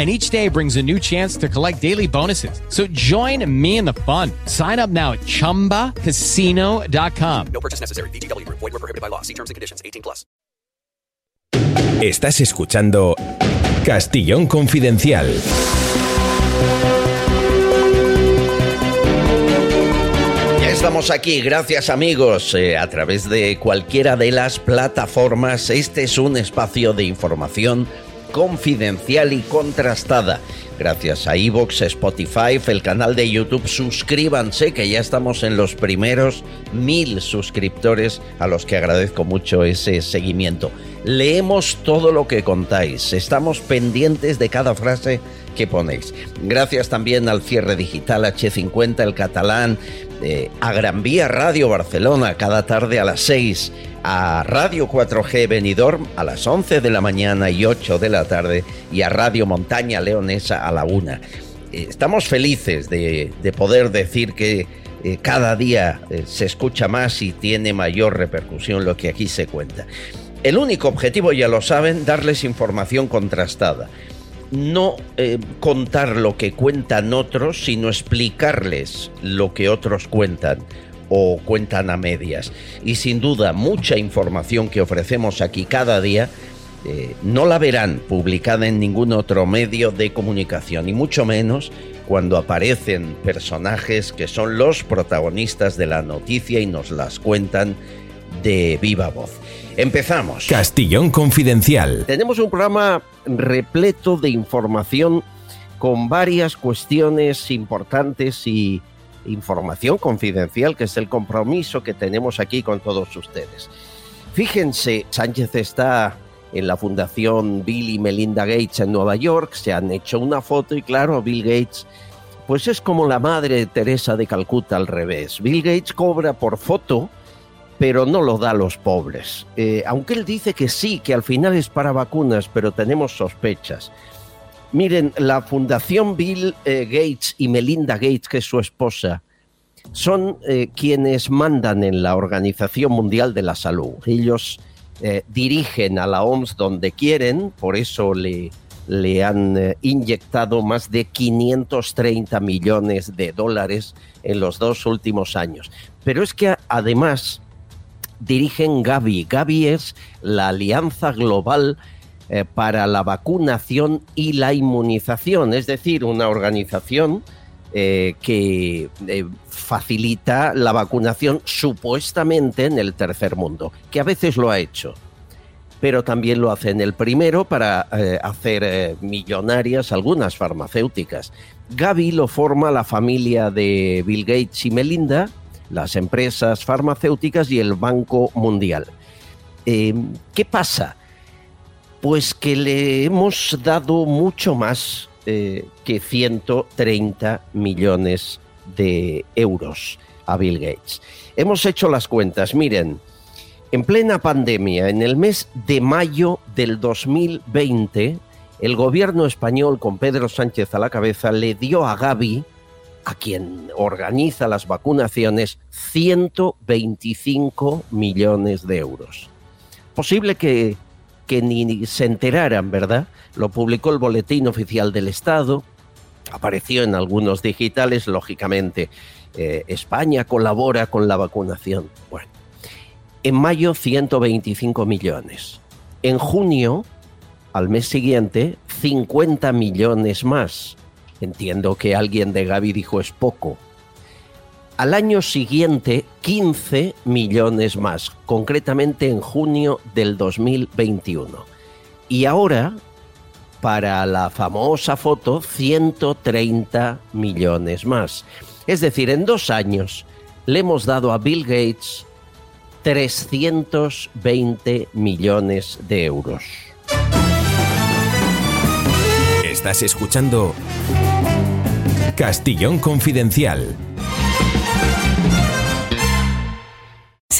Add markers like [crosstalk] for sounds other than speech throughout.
and each day brings a new chance to collect daily bonuses. So join me in the fun. Sign up now at ChumbaCasino.com. No purchase necessary. BGW. Void were prohibited by law. See terms and conditions. 18 plus. Estás escuchando Castillón Confidencial. Ya estamos aquí, gracias amigos, eh, a través de cualquiera de las plataformas. Este es un espacio de información confidencial y contrastada. Gracias a Evox, Spotify, el canal de YouTube, suscríbanse que ya estamos en los primeros mil suscriptores a los que agradezco mucho ese seguimiento. Leemos todo lo que contáis, estamos pendientes de cada frase que ponéis. Gracias también al cierre digital H50, el catalán, a Gran Vía Radio Barcelona cada tarde a las 6 a Radio 4G Benidorm a las 11 de la mañana y 8 de la tarde y a Radio Montaña Leonesa a la 1. Eh, estamos felices de, poder decir que eh, cada día eh, se escucha más y tiene mayor repercusión lo que aquí se cuenta. El único objetivo, ya lo saben, darles información contrastada. No contar lo que cuentan otros, sino explicarles lo que otros cuentan o cuentan a medias. Y sin duda, mucha información que ofrecemos aquí cada día eh, no la verán publicada en ningún otro medio de comunicación, y mucho menos cuando aparecen personajes que son los protagonistas de la noticia y nos las cuentan de viva voz. Empezamos. Castillón Confidencial. Tenemos un programa repleto de información con varias cuestiones importantes y información confidencial, que es el compromiso que tenemos aquí con todos ustedes. Fíjense, Sánchez está en la Fundación Bill y Melinda Gates en Nueva York, se han hecho una foto y claro, Bill Gates, pues es como la madre Teresa de Calcuta al revés. Bill Gates cobra por foto, pero no lo da a los pobres. Eh, aunque él dice que sí, que al final es para vacunas, pero tenemos sospechas. Miren, la Fundación Bill eh, Gates y Melinda Gates, que es su esposa, son eh, quienes mandan en la Organización Mundial de la Salud. Ellos dirigen a la OMS donde quieren, por eso le, le han inyectado más de 530 millones de dólares en los dos últimos años. Pero es que además dirigen Gavi. Gavi es la Alianza Global eh, para la vacunación y la inmunización, es decir, una organización eh, que eh, facilita la vacunación supuestamente en el tercer mundo, que a veces lo ha hecho, pero también lo hace en el primero para hacer millonarias algunas farmacéuticas. Gavi lo forma la familia de Bill Gates y Melinda, las empresas farmacéuticas y el Banco Mundial. ¿Qué pasa? Pues que le hemos dado mucho más eh, que 130 millones de euros a Bill Gates. Hemos hecho las cuentas, miren, en plena pandemia, en el mes de mayo del 2020, el gobierno español, con Pedro Sánchez a la cabeza, le dio a Gavi, a quien organiza las vacunaciones, 125 millones de euros. Posible que que ni se enteraran, ¿verdad? Lo publicó el Boletín Oficial del Estado, apareció en algunos digitales, lógicamente. Eh, España colabora con la vacunación. Bueno, en mayo 125 millones. En junio, al mes siguiente, 50 millones más. Entiendo que alguien de Gaby dijo es poco. Al año siguiente, 15 millones más, concretamente en junio del 2021. Y ahora, para la famosa foto, 130 millones más. Es decir, en dos años le hemos dado a Bill Gates 320 millones de euros. Estás escuchando Castillón Confidencial.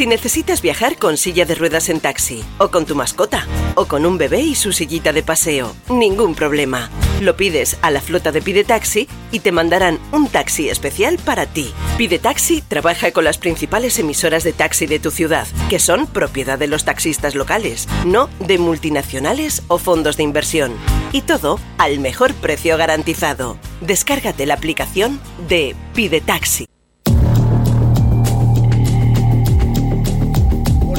Si necesitas viajar con silla de ruedas en taxi, o con tu mascota, o con un bebé y su sillita de paseo, ningún problema. Lo pides a la flota de Pide Taxi y te mandarán un taxi especial para ti. Pide Taxi trabaja con las principales emisoras de taxi de tu ciudad, que son propiedad de los taxistas locales, no de multinacionales o fondos de inversión. Y todo al mejor precio garantizado. Descárgate la aplicación de Pide Taxi.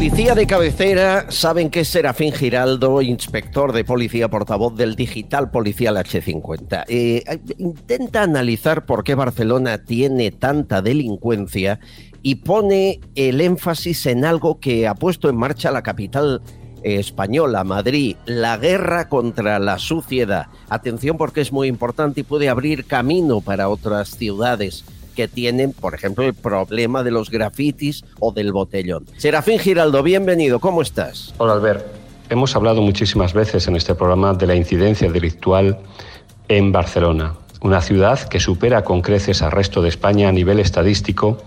Policía de cabecera, saben que es Serafín Giraldo, inspector de policía, portavoz del digital policial H50. Eh, intenta analizar por qué Barcelona tiene tanta delincuencia y pone el énfasis en algo que ha puesto en marcha la capital eh, española, Madrid, la guerra contra la suciedad. Atención porque es muy importante y puede abrir camino para otras ciudades que tienen, por ejemplo, el problema de los grafitis o del botellón. Serafín Giraldo, bienvenido, ¿cómo estás? Hola Albert, hemos hablado muchísimas veces en este programa de la incidencia delictual en Barcelona, una ciudad que supera con creces al resto de España a nivel estadístico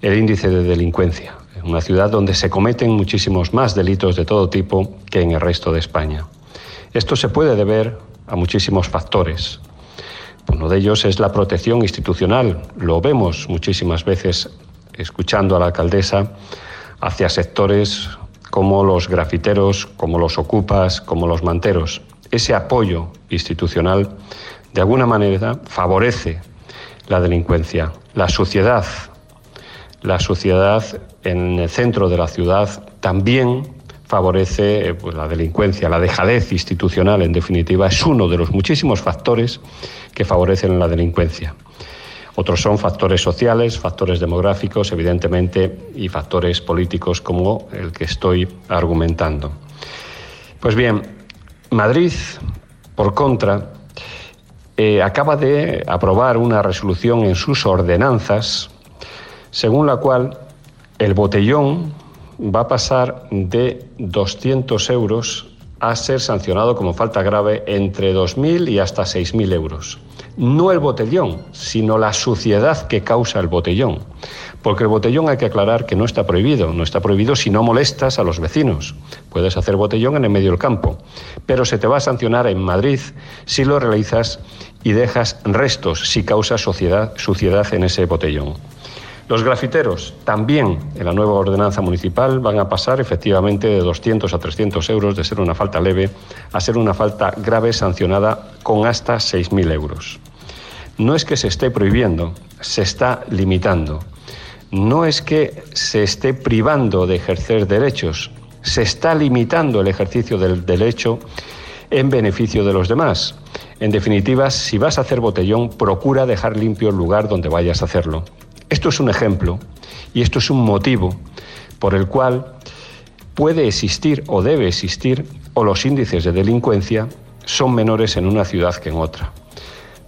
el índice de delincuencia, una ciudad donde se cometen muchísimos más delitos de todo tipo que en el resto de España. Esto se puede deber a muchísimos factores, uno de ellos es la protección institucional. Lo vemos muchísimas veces escuchando a la alcaldesa hacia sectores como los grafiteros, como los ocupas, como los manteros. Ese apoyo institucional de alguna manera favorece la delincuencia, la suciedad. La suciedad en el centro de la ciudad también favorece pues, la delincuencia, la dejadez institucional, en definitiva, es uno de los muchísimos factores que favorecen la delincuencia. Otros son factores sociales, factores demográficos, evidentemente, y factores políticos como el que estoy argumentando. Pues bien, Madrid, por contra, eh, acaba de aprobar una resolución en sus ordenanzas según la cual el botellón va a pasar de 200 euros a ser sancionado como falta grave entre 2.000 y hasta 6.000 euros. No el botellón, sino la suciedad que causa el botellón. Porque el botellón hay que aclarar que no está prohibido. No está prohibido si no molestas a los vecinos. Puedes hacer botellón en el medio del campo. Pero se te va a sancionar en Madrid si lo realizas y dejas restos, si causas suciedad, en ese botellón. Los grafiteros también en la nueva ordenanza municipal van a pasar efectivamente de 200 a 300 euros de ser una falta leve a ser una falta grave sancionada con hasta 6.000 euros. No es que se esté prohibiendo, se está limitando. No es que se esté privando de ejercer derechos, se está limitando el ejercicio del derecho en beneficio de los demás. En definitiva, si vas a hacer botellón, procura dejar limpio el lugar donde vayas a hacerlo. Esto es un ejemplo y esto es un motivo por el cual puede existir o debe existir o los índices de delincuencia son menores en una ciudad que en otra.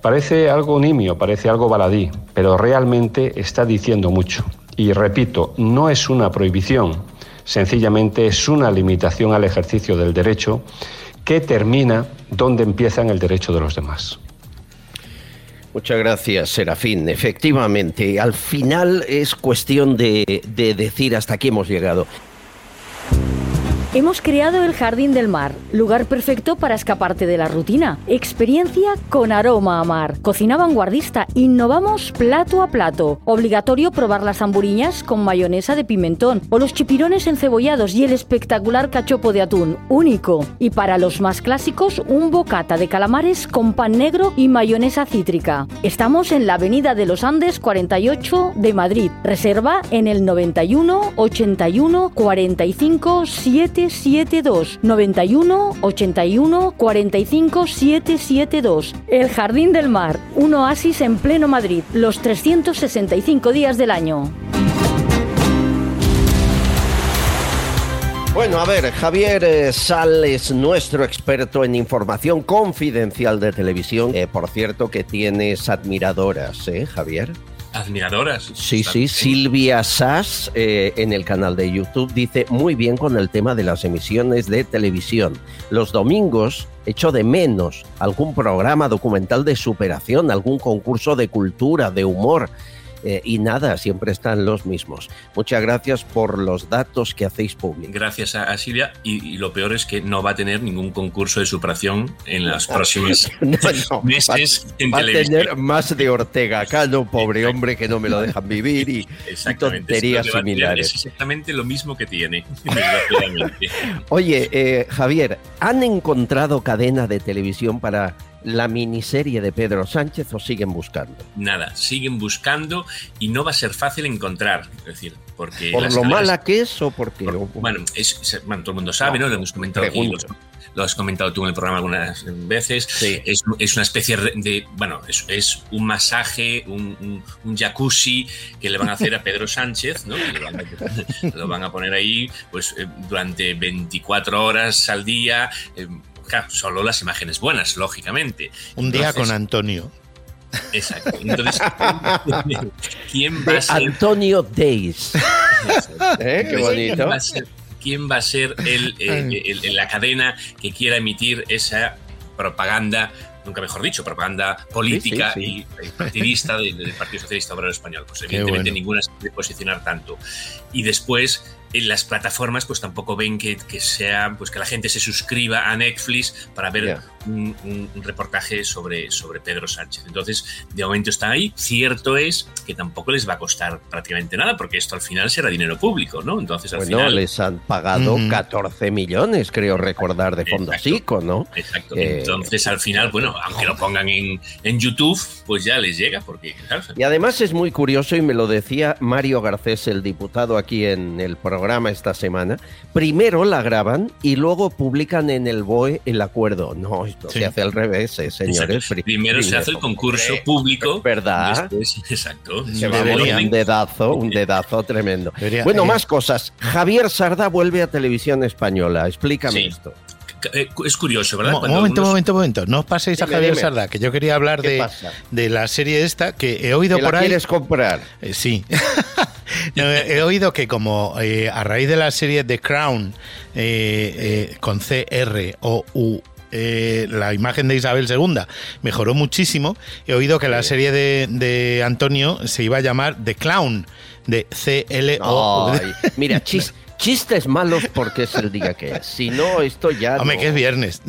Parece algo nimio, parece algo baladí, pero realmente está diciendo mucho. Y repito, no es una prohibición, sencillamente es una limitación al ejercicio del derecho que termina donde empieza el derecho de los demás. Muchas gracias, Serafín. Efectivamente, al final es cuestión de, de decir hasta aquí hemos llegado. Hemos creado el Jardín del Mar, lugar perfecto para escaparte de la rutina. Experiencia con aroma a mar. Cocina vanguardista, innovamos plato a plato. Obligatorio probar las hamburiñas con mayonesa de pimentón o los chipirones encebollados y el espectacular cachopo de atún, único. Y para los más clásicos, un bocata de calamares con pan negro y mayonesa cítrica. Estamos en la Avenida de los Andes 48 de Madrid. Reserva en el 91 81 45 7 772 91 81 45 772. El Jardín del Mar, un oasis en pleno Madrid, los 365 días del año. Bueno, a ver, Javier eh, Sal es nuestro experto en información confidencial de televisión. Eh, por cierto, que tienes admiradoras, ¿eh, Javier? Admiradoras. Sí, sí, Silvia Sass eh, en el canal de YouTube dice muy bien con el tema de las emisiones de televisión. Los domingos echo de menos algún programa documental de superación, algún concurso de cultura, de humor. Eh, y nada, siempre están los mismos. Muchas gracias por los datos que hacéis públicos. Gracias a, a Silvia. Y, y lo peor es que no va a tener ningún concurso de superación en las próximas [laughs] No, no, [laughs] meses va, en va a televisión. tener más de Ortega Cano, pobre hombre que no me lo dejan vivir y, y Exactamente. tonterías Es a similares. Es exactamente lo mismo que tiene. [laughs] Oye, eh, Javier, ¿han encontrado cadena de televisión para la miniserie de Pedro Sánchez o siguen buscando? Nada, siguen buscando y no va a ser fácil encontrar. Es decir, porque. ¿Por lo mala que es o porque.? Bueno, es, bueno, todo el mundo sabe, ¿no? Lo hemos comentado aquí, los- lo has comentado tú en el programa algunas veces. Es, es una especie de. Bueno, es, es un masaje, un, un- un jacuzzi que le van a hacer a Pedro Sánchez, ¿no? Que van a- [laughs] lo van a poner ahí pues eh, durante 24 horas al día. eh, claro, solo las imágenes buenas, lógicamente. Un día Entonces- con Antonio. Exacto. Entonces, [laughs] ¿quién va a ser Antonio Days. ¿Eh? Qué bonito. ¿Quién va a ser, quién va a ser el, eh, el- el- la cadena que quiera emitir esa propaganda, nunca mejor dicho, propaganda política Sí, sí, y y partidista del, del Partido Socialista Obrero Español? Pues evidentemente bueno. ninguna se puede posicionar tanto. Y después en las plataformas pues tampoco ven que, que sea pues que la gente se suscriba a Netflix para ver un, un- un reportaje sobre, sobre Pedro Sánchez. Entonces, de momento están ahí. Cierto es que tampoco les va a costar prácticamente nada, porque esto al final será dinero público, ¿no? Entonces, al Bueno, final. les han pagado Ujú. 14 millones, creo recordar, de Fondo. Sico, ¿no? Exacto. Eh, Entonces, al final, bueno, aunque lo pongan en, en YouTube, pues ya les llega, porque, claro, Y además es muy curioso, y me lo decía Mario Garcés, el diputado aquí en el programa esta semana, primero la graban y luego publican en el BOE el acuerdo. No, esto Sí. se hace al revés, eh, señores. Pri- primero se hace el concurso público. ¿Verdad? después- [laughs] exacto. Se va a morir Deberían. un dedazo, un dedazo tremendo. Debería- Bueno, eh, más cosas. Javier Sarda vuelve a televisión española. Explícame Sí. esto. Eh, Es curioso, ¿verdad? Un Cuando momento, uno- momento, momento. No os paséis a Dime, Javier dime. Sarda, que yo quería hablar ¿Qué de, de la serie esta que he oído ¿Que por la ahí. quieres comprar? Eh, sí. [laughs] [laughs] No, he oído que como eh, a raíz de la serie The Crown eh, eh, con C R O U eh, la imagen de Isabel II mejoró muchísimo. He oído que la serie de, de Antonio se iba a llamar The Clown de C L O. Ay, mira, [laughs] chis- chistes malos porque es el día que es. Si no, esto ya. Hombre, no. que es viernes.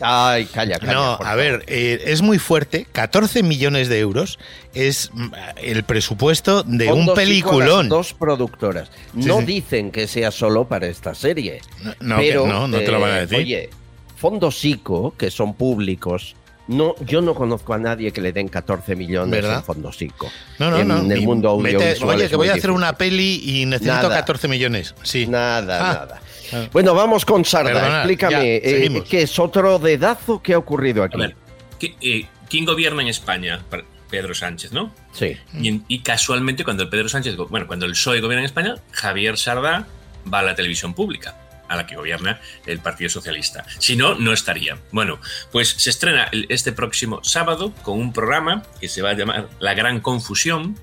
Ay, calla, calla. No, a ver, eh, es muy fuerte. 14 millones de euros es mm, el presupuesto de un peliculón. Dos productoras. Sí, no sí. dicen que sea solo para esta serie. No, pero, no, no te lo van a eh, decir. Oye, Fondo Sico, que son públicos. No, yo no conozco a nadie que le den 14 millones ¿Verdad? en Fondo Sico. No, no, en no. el mundo mete- audiovisual. oye, es que voy a hacer difícil. una peli y necesito Nada. 14 millones. Sí. Nada, Ah. nada. Ah. Bueno, vamos con Sarda. Perdona, Explícame, ya, eh. ¿qué es otro dedazo que ha ocurrido aquí? A ver, ¿qué- eh, ¿quién gobierna en España? Pedro Sánchez, ¿no? Sí. Y, y casualmente cuando el Pedro Sánchez, bueno, cuando el PSOE gobierna en España, Javier Sardá va a la televisión pública, a la que gobierna el Partido Socialista. Si no, no estaría. Bueno, pues se estrena este próximo sábado con un programa que se va a llamar La Gran Confusión,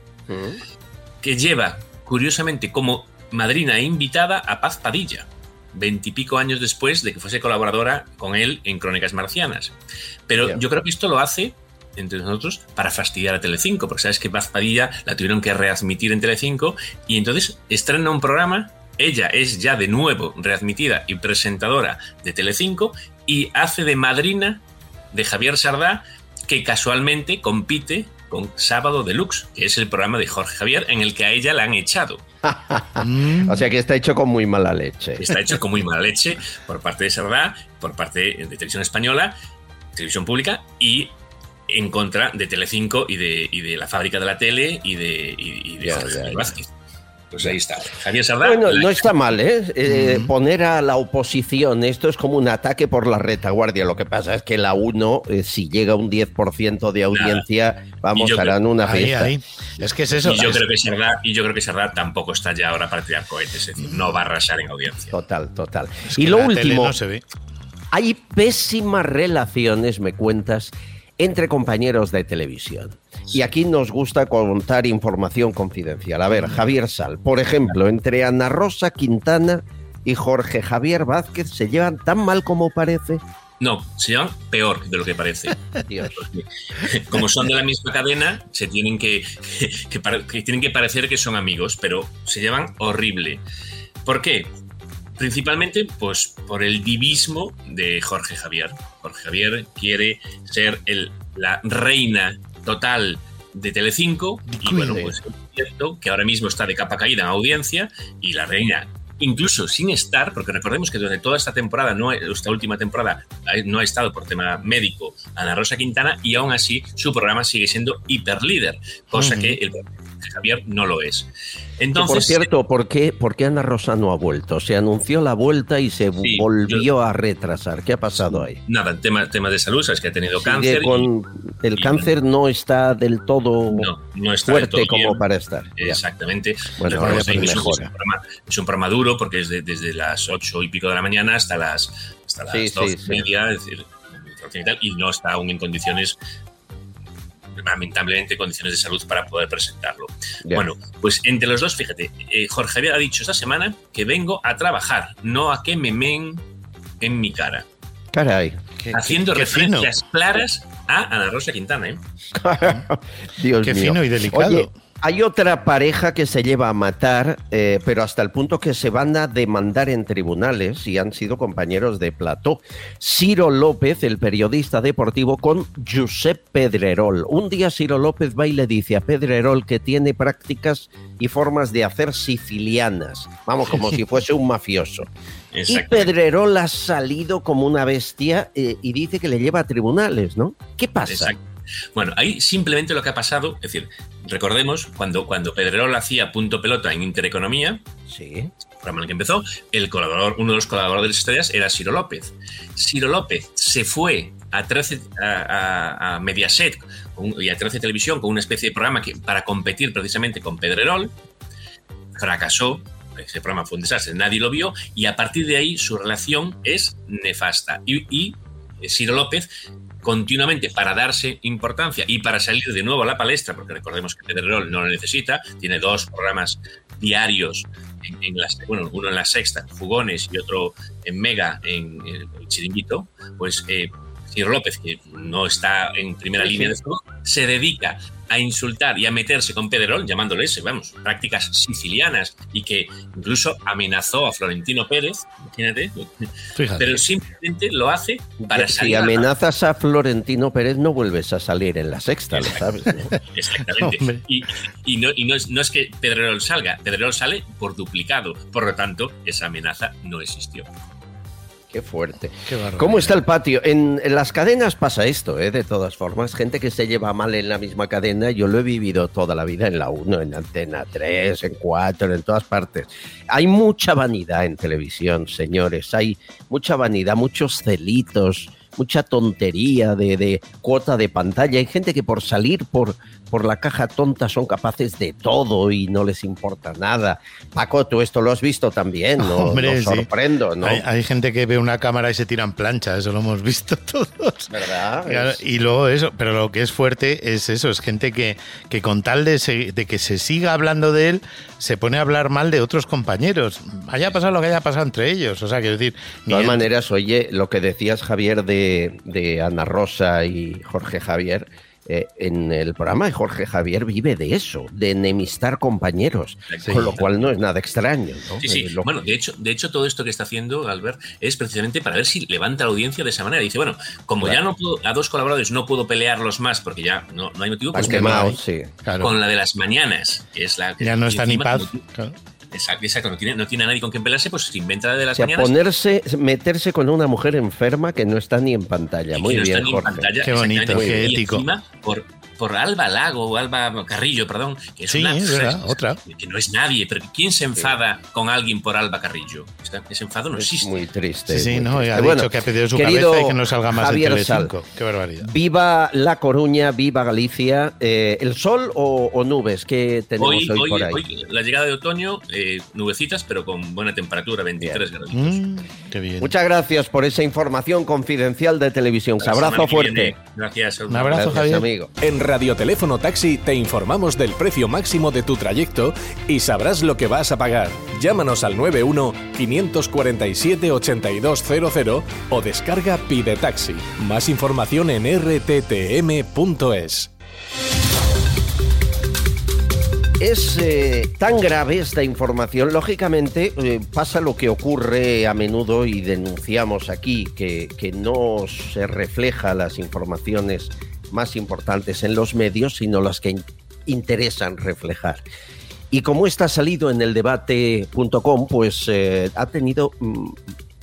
que lleva, curiosamente, como madrina e invitada a Paz Padilla, veintipico años después de que fuese colaboradora con él en Crónicas Marcianas. Pero yo creo que esto lo hace entre nosotros para fastidiar a Telecinco, porque sabes que Paz Padilla la tuvieron que readmitir en Telecinco y entonces estrena un programa, ella es ya de nuevo readmitida y presentadora de Telecinco y hace de madrina de Javier Sardá que casualmente compite con Sábado Deluxe, que es el programa de Jorge Javier en el que a ella la han echado. [laughs] O sea que está hecho con muy mala leche. Está hecho con muy mala leche por parte de Sardá, por parte de Televisión Española, Televisión Pública y en contra de Telecinco y de, y de la fábrica de la tele y de, y, y de Ya, Jorge ya, Javier ya. Vázquez. Pues ahí está. Javier Sardá. Bueno, la- no está mal, ¿eh? Eh, Poner a la oposición, esto es como un ataque por la retaguardia. Lo que pasa es que la 1, eh, si llega a un 10% de audiencia, vamos, Y yo harán creo- una Ahí, fiesta. ahí. Es que es eso. y yo es- creo que Sardá, y yo creo que Sardá tampoco está ya ahora para tirar cohetes, es decir, no va a arrasar en audiencia. Total, total. es y lo último, no se ve. hay pésimas relaciones, me cuentas, entre compañeros de televisión. Y aquí nos gusta contar información confidencial. A ver, Javier Sal, por ejemplo, entre Ana Rosa Quintana y Jorge Javier Vázquez se llevan tan mal como parece. No, se llaman peor de lo que parece. [laughs] Dios. Como son de la misma cadena, se tienen que, que que tienen que parecer que son amigos, pero se llevan horrible. ¿Por qué? Principalmente, pues por el divismo de Jorge Javier. Jorge Javier quiere ser el, la reina total de Telecinco. Y bueno, pues es cierto que ahora mismo está de capa caída en audiencia y la reina incluso sin estar, porque recordemos que durante toda esta temporada, no, esta última temporada, no ha estado por tema médico Ana Rosa Quintana y aún así su programa sigue siendo hiperlíder, cosa que el Javier no lo es. Entonces, por cierto, ¿por qué, por qué Ana Rosa no ha vuelto? Se anunció la vuelta y se Sí, volvió a retrasar. ¿Qué ha pasado ahí? nada, tema, tema de salud, sabes que ha tenido Sigue cáncer. y el cáncer no está del todo no, no está del fuerte todo como bien. para estar. Exactamente. Bueno, pero es, un, mejora. es un programa, es un programa duro porque es de- desde las 8 y pico de la mañana hasta las, hasta las Sí, sí, 12 y media, es decir, y no está aún en condiciones lamentablemente condiciones de salud para poder presentarlo. Bueno, pues entre los dos, fíjate, eh, Jorge Javier ha dicho esta semana que vengo a trabajar, no a que me men en mi cara, Caray. Qué- haciendo qué- qué fino. referencias claras a Ana Rosa Quintana. ¿eh? [laughs] Dios Qué mío. fino y delicado. Oye, hay otra pareja que se lleva a matar, eh, pero hasta el punto que se van a demandar en tribunales y han sido compañeros de plató. Ciro López, el periodista deportivo, con Josep Pedrerol. Un día Ciro López va y le dice a Pedrerol que tiene prácticas y formas de hacer sicilianas. Vamos, como si fuese un mafioso. [laughs] Y. Pedrerol ha salido como una bestia eh, y dice que le lleva a tribunales, ¿no? ¿Qué pasa? Exacto. Bueno, ahí simplemente lo que ha pasado, es decir, recordemos cuando, cuando Pedrerol hacía punto pelota en Intereconomía, Sí. programa en el que empezó, el colaborador, uno de los colaboradores estrellas era Ciro López. Ciro López se fue a 13, a, a- a Mediaset con- y a 13 Televisión con una especie de programa que, para competir precisamente con Pedrerol. Fracasó, ese programa fue un desastre, nadie lo vio y a partir de ahí su relación es nefasta. Y, y Ciro López continuamente para darse importancia y para salir de nuevo a la palestra, porque recordemos que Pedrerol no lo necesita, tiene dos programas diarios, en, en las, bueno, uno en la sexta, Jugones, y otro en Mega, en, Chiringuito, pues eh, Ciro López, que no está en primera Sí, línea sí. de fuego, se dedica a insultar y a meterse con Pedrerol, llamándoles, vamos, prácticas sicilianas, y que incluso amenazó a Florentino Pérez, imagínate, Fíjate. pero simplemente lo hace para si salir a la- amenazas a Florentino Pérez, no vuelves a salir en la sexta, lo sabes. ¿no? [laughs] Exactamente. Hombre. Y, y no, y no es, no es que Pedrerol salga, Pedrerol sale por duplicado. Por lo tanto, esa amenaza no existió. Qué fuerte. Qué. ¿Cómo está el patio? En, en las cadenas pasa esto, ¿eh? de todas formas. Gente que se lleva mal en la misma cadena, yo lo he vivido toda la vida en la 1, en Antena 3, en 4, en todas partes. Hay mucha vanidad en televisión, señores. Hay mucha vanidad, muchos celitos, mucha tontería de, de cuota de pantalla. Hay gente que por salir por, por la caja tonta son capaces de todo y no les importa nada. Paco, tú esto lo has visto también, ¿no? [laughs] Hombre, sí. sorprendo, ¿no? Hay, hay gente que ve una cámara y se tiran plancha, eso lo hemos [laughs] visto todos. ¿Verdad? Claro, y luego eso, pero lo que es fuerte es eso, es gente que, que con tal de, se- de que se siga hablando de él, se pone a hablar mal de otros compañeros. Haya pasado lo que haya pasado entre ellos. O sea, quiero decir, De todas maneras, oye, lo que decías, Javier, de, de Ana Rosa y Jorge Javier, eh, en el programa de Jorge Javier vive de eso, de enemistar compañeros, Sí. con lo cual no es nada extraño. ¿no? Sí, sí. Eh, lo- Bueno, de hecho, de hecho, todo esto que está haciendo Albert es precisamente para ver si levanta la audiencia de esa manera. Dice, bueno, como ya no puedo, a dos colaboradores no puedo pelearlos más porque ya no, no hay motivo, pues voy sí. claro, con la de las mañanas, que es la que ya no está ni paz. como- Claro. Exacto, exacto, no tiene, no tiene a nadie con quien pelearse, pues se inventa la de O las sea, mañanas. ponerse, meterse con una mujer enferma que no está ni en pantalla. y Muy que no bien, está ni en Jorge. pantalla, Qué bonito, qué ético. encima, por, por Alba Lago o Alba Carrillo, perdón, que es Sí, una es verdad, otra. que no es nadie, pero ¿quién se enfada con alguien por Alba Carrillo? Esta- Ese enfado no existe. Muy triste. Sí, sí, no, triste. ha dicho que ha pedido su cabeza y que no salga más Javier en Sal. Qué barbaridad. Viva La Coruña, viva Galicia. Eh, ¿El sol o, o nubes que tenemos hoy, Hoy, hoy- por ahí? hoy, la llegada de otoño, eh, nubecitas, pero con buena temperatura, 23 grados. Mm, qué bien. Muchas gracias por esa información confidencial de televisión. Abrazo fuerte. viene. Gracias. Un abrazo, Gracias, Javier. amigo. En Radioteléfono Taxi te informamos del precio máximo de tu trayecto y sabrás lo que vas a pagar. Llámanos al 91 547 8200 o descarga Pide Taxi. Más información en rttm.es. Es eh, tan grave esta información, lógicamente eh, pasa lo que ocurre a menudo y denunciamos aquí, que, que no se refleja las informaciones más importantes en los medios, sino las que in- interesan reflejar. Y como está salido en el debate.com, pues eh, ha tenido mm,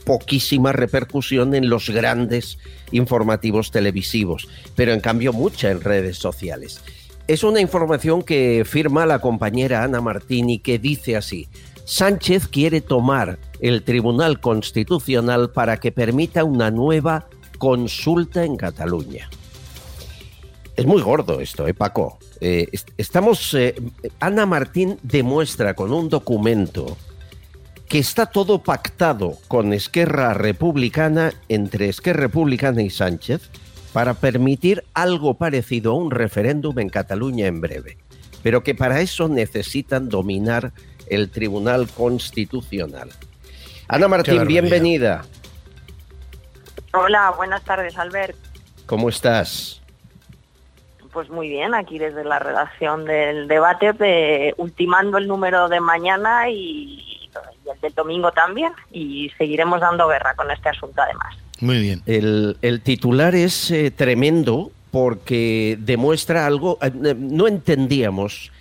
poquísima repercusión en los grandes informativos televisivos, pero en cambio mucha en redes sociales. Es una información que firma la compañera Ana Martini que dice así, Sánchez quiere tomar el Tribunal Constitucional para que permita una nueva consulta en Cataluña. Es muy gordo esto, ¿eh, Paco? Eh, est- estamos. eh, Ana Martín demuestra con un documento que está todo pactado con Esquerra Republicana, entre Esquerra Republicana y Sánchez, para permitir algo parecido a un referéndum en Cataluña en breve. Pero que para eso necesitan dominar el Tribunal Constitucional. Ana Martín, bienvenida. Hola, buenas tardes, Albert. ¿Cómo estás? Pues muy bien, aquí desde la redacción del debate, eh, ultimando el número de mañana y, y el del domingo también, y seguiremos dando guerra con este asunto además. Muy bien. El, el titular es eh, tremendo porque demuestra algo. eh, no entendíamos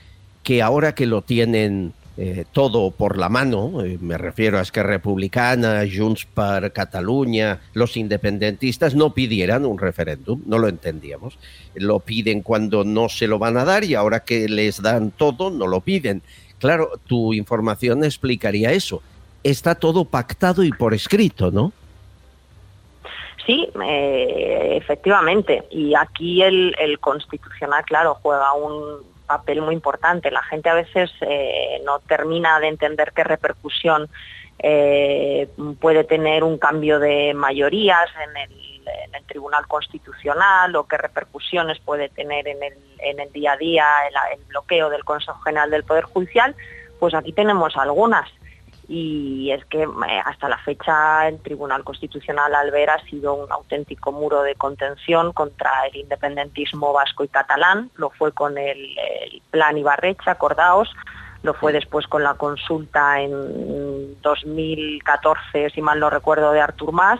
que ahora que lo tienen eh, todo por la mano, eh, me refiero a Esquerra Republicana, Junts per Cataluña, los independentistas no pidieran un referéndum, no lo entendíamos. Lo piden cuando no se lo van a dar y ahora que les dan todo, no lo piden. Claro, tu información explicaría eso. Está todo pactado y por escrito, ¿no? Sí, eh, efectivamente. Y aquí el, el constitucional, claro, juega un papel muy importante. La gente a veces eh, no termina de entender qué repercusión eh, puede tener un cambio de mayorías en el, Tribunal Constitucional o qué repercusiones puede tener en el, día a día el bloqueo del Consejo General del Poder Judicial. Pues aquí tenemos algunas y es que eh, hasta la fecha el Tribunal Constitucional Alver ha sido un auténtico muro de contención contra el independentismo vasco y catalán, lo fue con el, el plan Ibarrecha, acordaos, lo fue después con la consulta en 2014, si mal no recuerdo, de Artur Mas,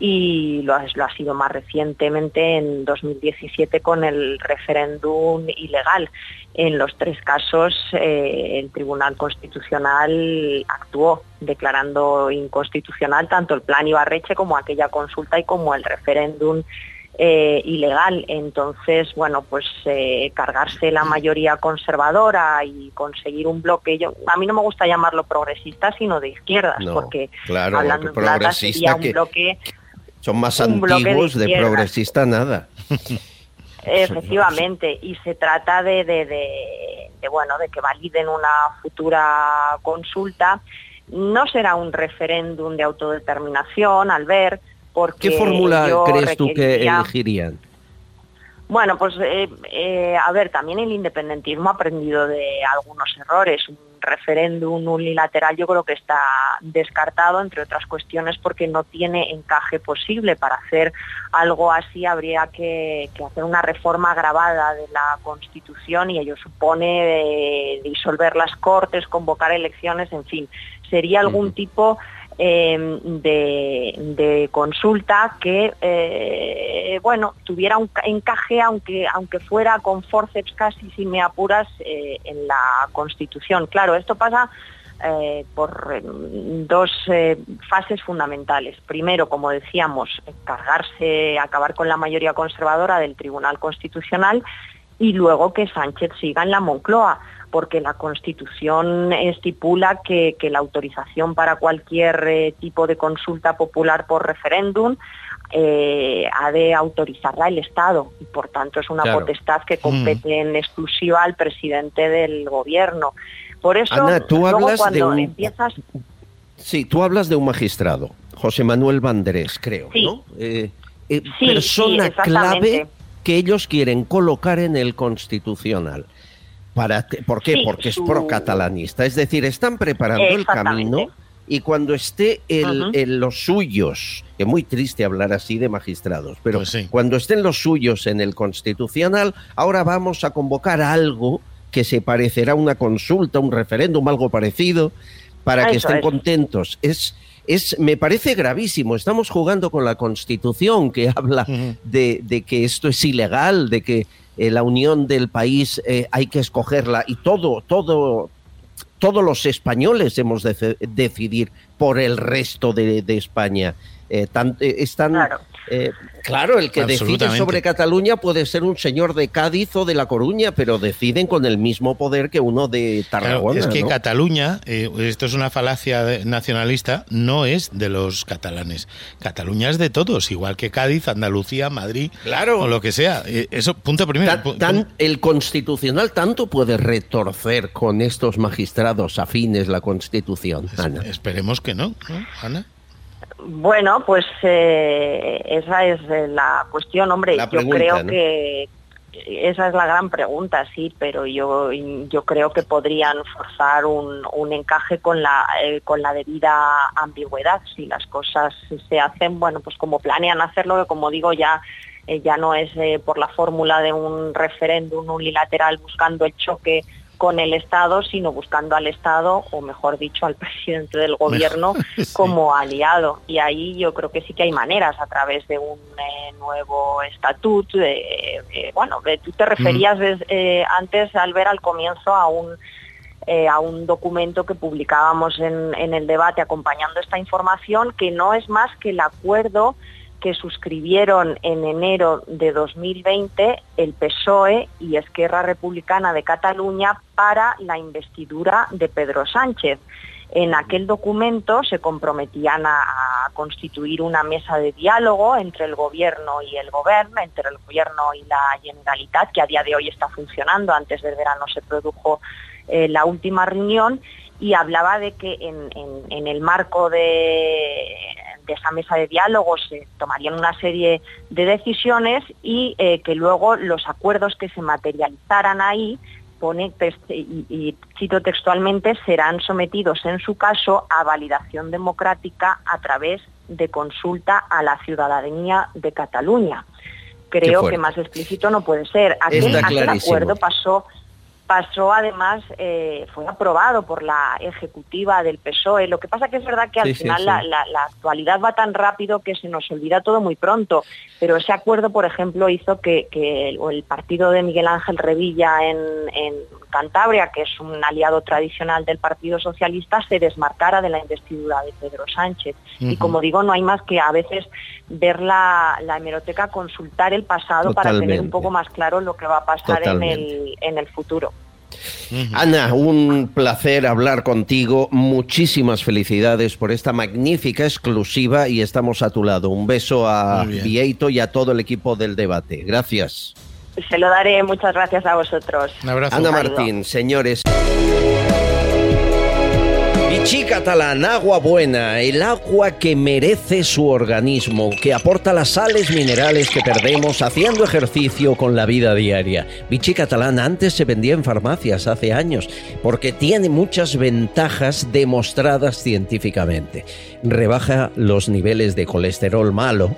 y lo ha, lo ha sido más recientemente en 2017 con el referéndum ilegal. En los tres casos eh, el Tribunal Constitucional actuó declarando inconstitucional tanto el plan Ibarreche como aquella consulta y como el referéndum eh, ilegal. Entonces, bueno, pues eh, cargarse la mayoría conservadora y conseguir un bloque, yo, a mí no me gusta llamarlo progresista, sino de izquierdas, No, porque claro, hablando en plata sería un que- bloque Son más de antiguos de, progresista nada. [laughs] Efectivamente, y se trata de, de- bueno de que validen una futura consulta. No será un referéndum de autodeterminación, al ver, porque ¿Qué fórmula crees tú que elegirían? Bueno, pues eh, eh, a ver, también el independentismo ha aprendido de algunos errores. Un referéndum unilateral yo creo que está descartado, entre otras cuestiones, porque no tiene encaje posible. Para hacer algo así habría que, que hacer una reforma agravada de la Constitución y ello supone eh, disolver las Cortes, convocar elecciones, en fin. Sería algún tipo eh, de, consulta que eh, bueno tuviera un ca- encaje aunque aunque fuera con forceps casi si me apuras eh, en la constitución. Claro esto pasa eh, por eh, dos fases fundamentales. Primero como decíamos cargarse acabar con la mayoría conservadora del tribunal constitucional y luego que Sánchez siga en la Moncloa porque la Constitución estipula que, la autorización para cualquier eh, tipo de consulta popular por referéndum eh, ha de autorizarla el Estado y por tanto es una potestad que compete mm. en exclusiva al presidente del gobierno. Por eso, tú hablas de un... empiezas... Sí, tú hablas de un magistrado, José Manuel Bandrés, creo, ¿no? Eh, persona clave que ellos quieren colocar en el Constitucional. ¿Por qué? Porque es pro-catalanista. Es decir, están preparando el camino y cuando esté en los suyos, que es muy triste hablar así de magistrados, pero pues cuando estén los suyos en el constitucional, ahora vamos a convocar algo que se parecerá a una consulta, un referéndum, algo parecido, para que estén contentos. Es, es, me parece gravísimo. Estamos jugando con la Constitución que [laughs] habla de, de, que esto es ilegal, de que eh, la unión del país eh, hay que escogerla. Y todo, todo, todos los españoles hemos de decidir por el resto de, España. Eh, están, Claro, el que decide sobre Cataluña puede ser un señor de Cádiz o de La Coruña, pero deciden con el mismo poder que uno de Tarragona. es que Cataluña, eh, esto es una falacia nacionalista, no es de los catalanes. Cataluña es de todos, igual que Cádiz, Andalucía, Madrid claro. o lo que sea. Eh, eso, punto primero. el constitucional tanto puede retorcer con estos magistrados afines la constitución. Esperemos que no, ¿no Ana? Bueno, pues eh, esa es eh, la cuestión, hombre. yo creo que esa es la gran pregunta, sí, pero yo yo creo que podrían forzar un, encaje con la eh, con la debida ambigüedad si las cosas se hacen, bueno, pues como planean hacerlo, que como digo ya ya no es por la fórmula de un referéndum unilateral buscando el choque con el Estado, sino buscando al Estado, o mejor dicho, al [laughs] presidente del gobierno como aliado. Y ahí yo creo que sí que hay maneras a través de un eh, nuevo estatuto. bueno, tú te referías eh, antes al ver al comienzo a un eh, a un documento que publicábamos en, en el debate acompañando esta información, que no es más que el acuerdo que suscribieron en enero de 2020 el PSOE y Esquerra Republicana de Cataluña para la investidura de Pedro Sánchez. En aquel documento se comprometían a, constituir una mesa de diálogo entre el gobierno y el gobierno, entre el gobierno y la Generalitat, que a día de hoy está funcionando. Antes del verano se produjo eh, la última reunión y hablaba de que en el marco de de esa mesa de diálogo se tomarían una serie de decisiones y eh, que luego los acuerdos que se materializaran ahí, pone, y, cito textualmente, serán sometidos en su caso a validación democrática a través de consulta a la ciudadanía de Cataluña. Creo que más explícito no puede ser. aquel acuerdo pasó pasó además, eh, fue aprobado por la ejecutiva del PSOE. Lo que pasa que es verdad que al final La, actualidad va tan rápido que se nos olvida todo muy pronto. Pero ese acuerdo, por ejemplo, hizo que, el, partido de Miguel Ángel Revilla en, Cantabria, que es un aliado tradicional del Partido Socialista, se desmarcara de la investidura de Pedro Sánchez. Y como digo, no hay más que a veces ver la, hemeroteca, consultar el pasado para tener un poco más claro lo que va a pasar en el, en el futuro. Ana, un placer hablar contigo. Muchísimas felicidades por esta magnífica exclusiva y estamos a tu lado. Un beso a Vieito y a todo el equipo del debate. Gracias. Se lo daré. Muchas gracias a vosotros. Un abrazo. Ana Martín, señores. Vichy Catalán, agua buena, el agua que merece su organismo, que aporta las sales minerales que perdemos haciendo ejercicio con la vida diaria. Vichy Catalán antes se vendía en farmacias hace años porque tiene muchas ventajas demostradas científicamente. Rebaja los niveles de colesterol malo,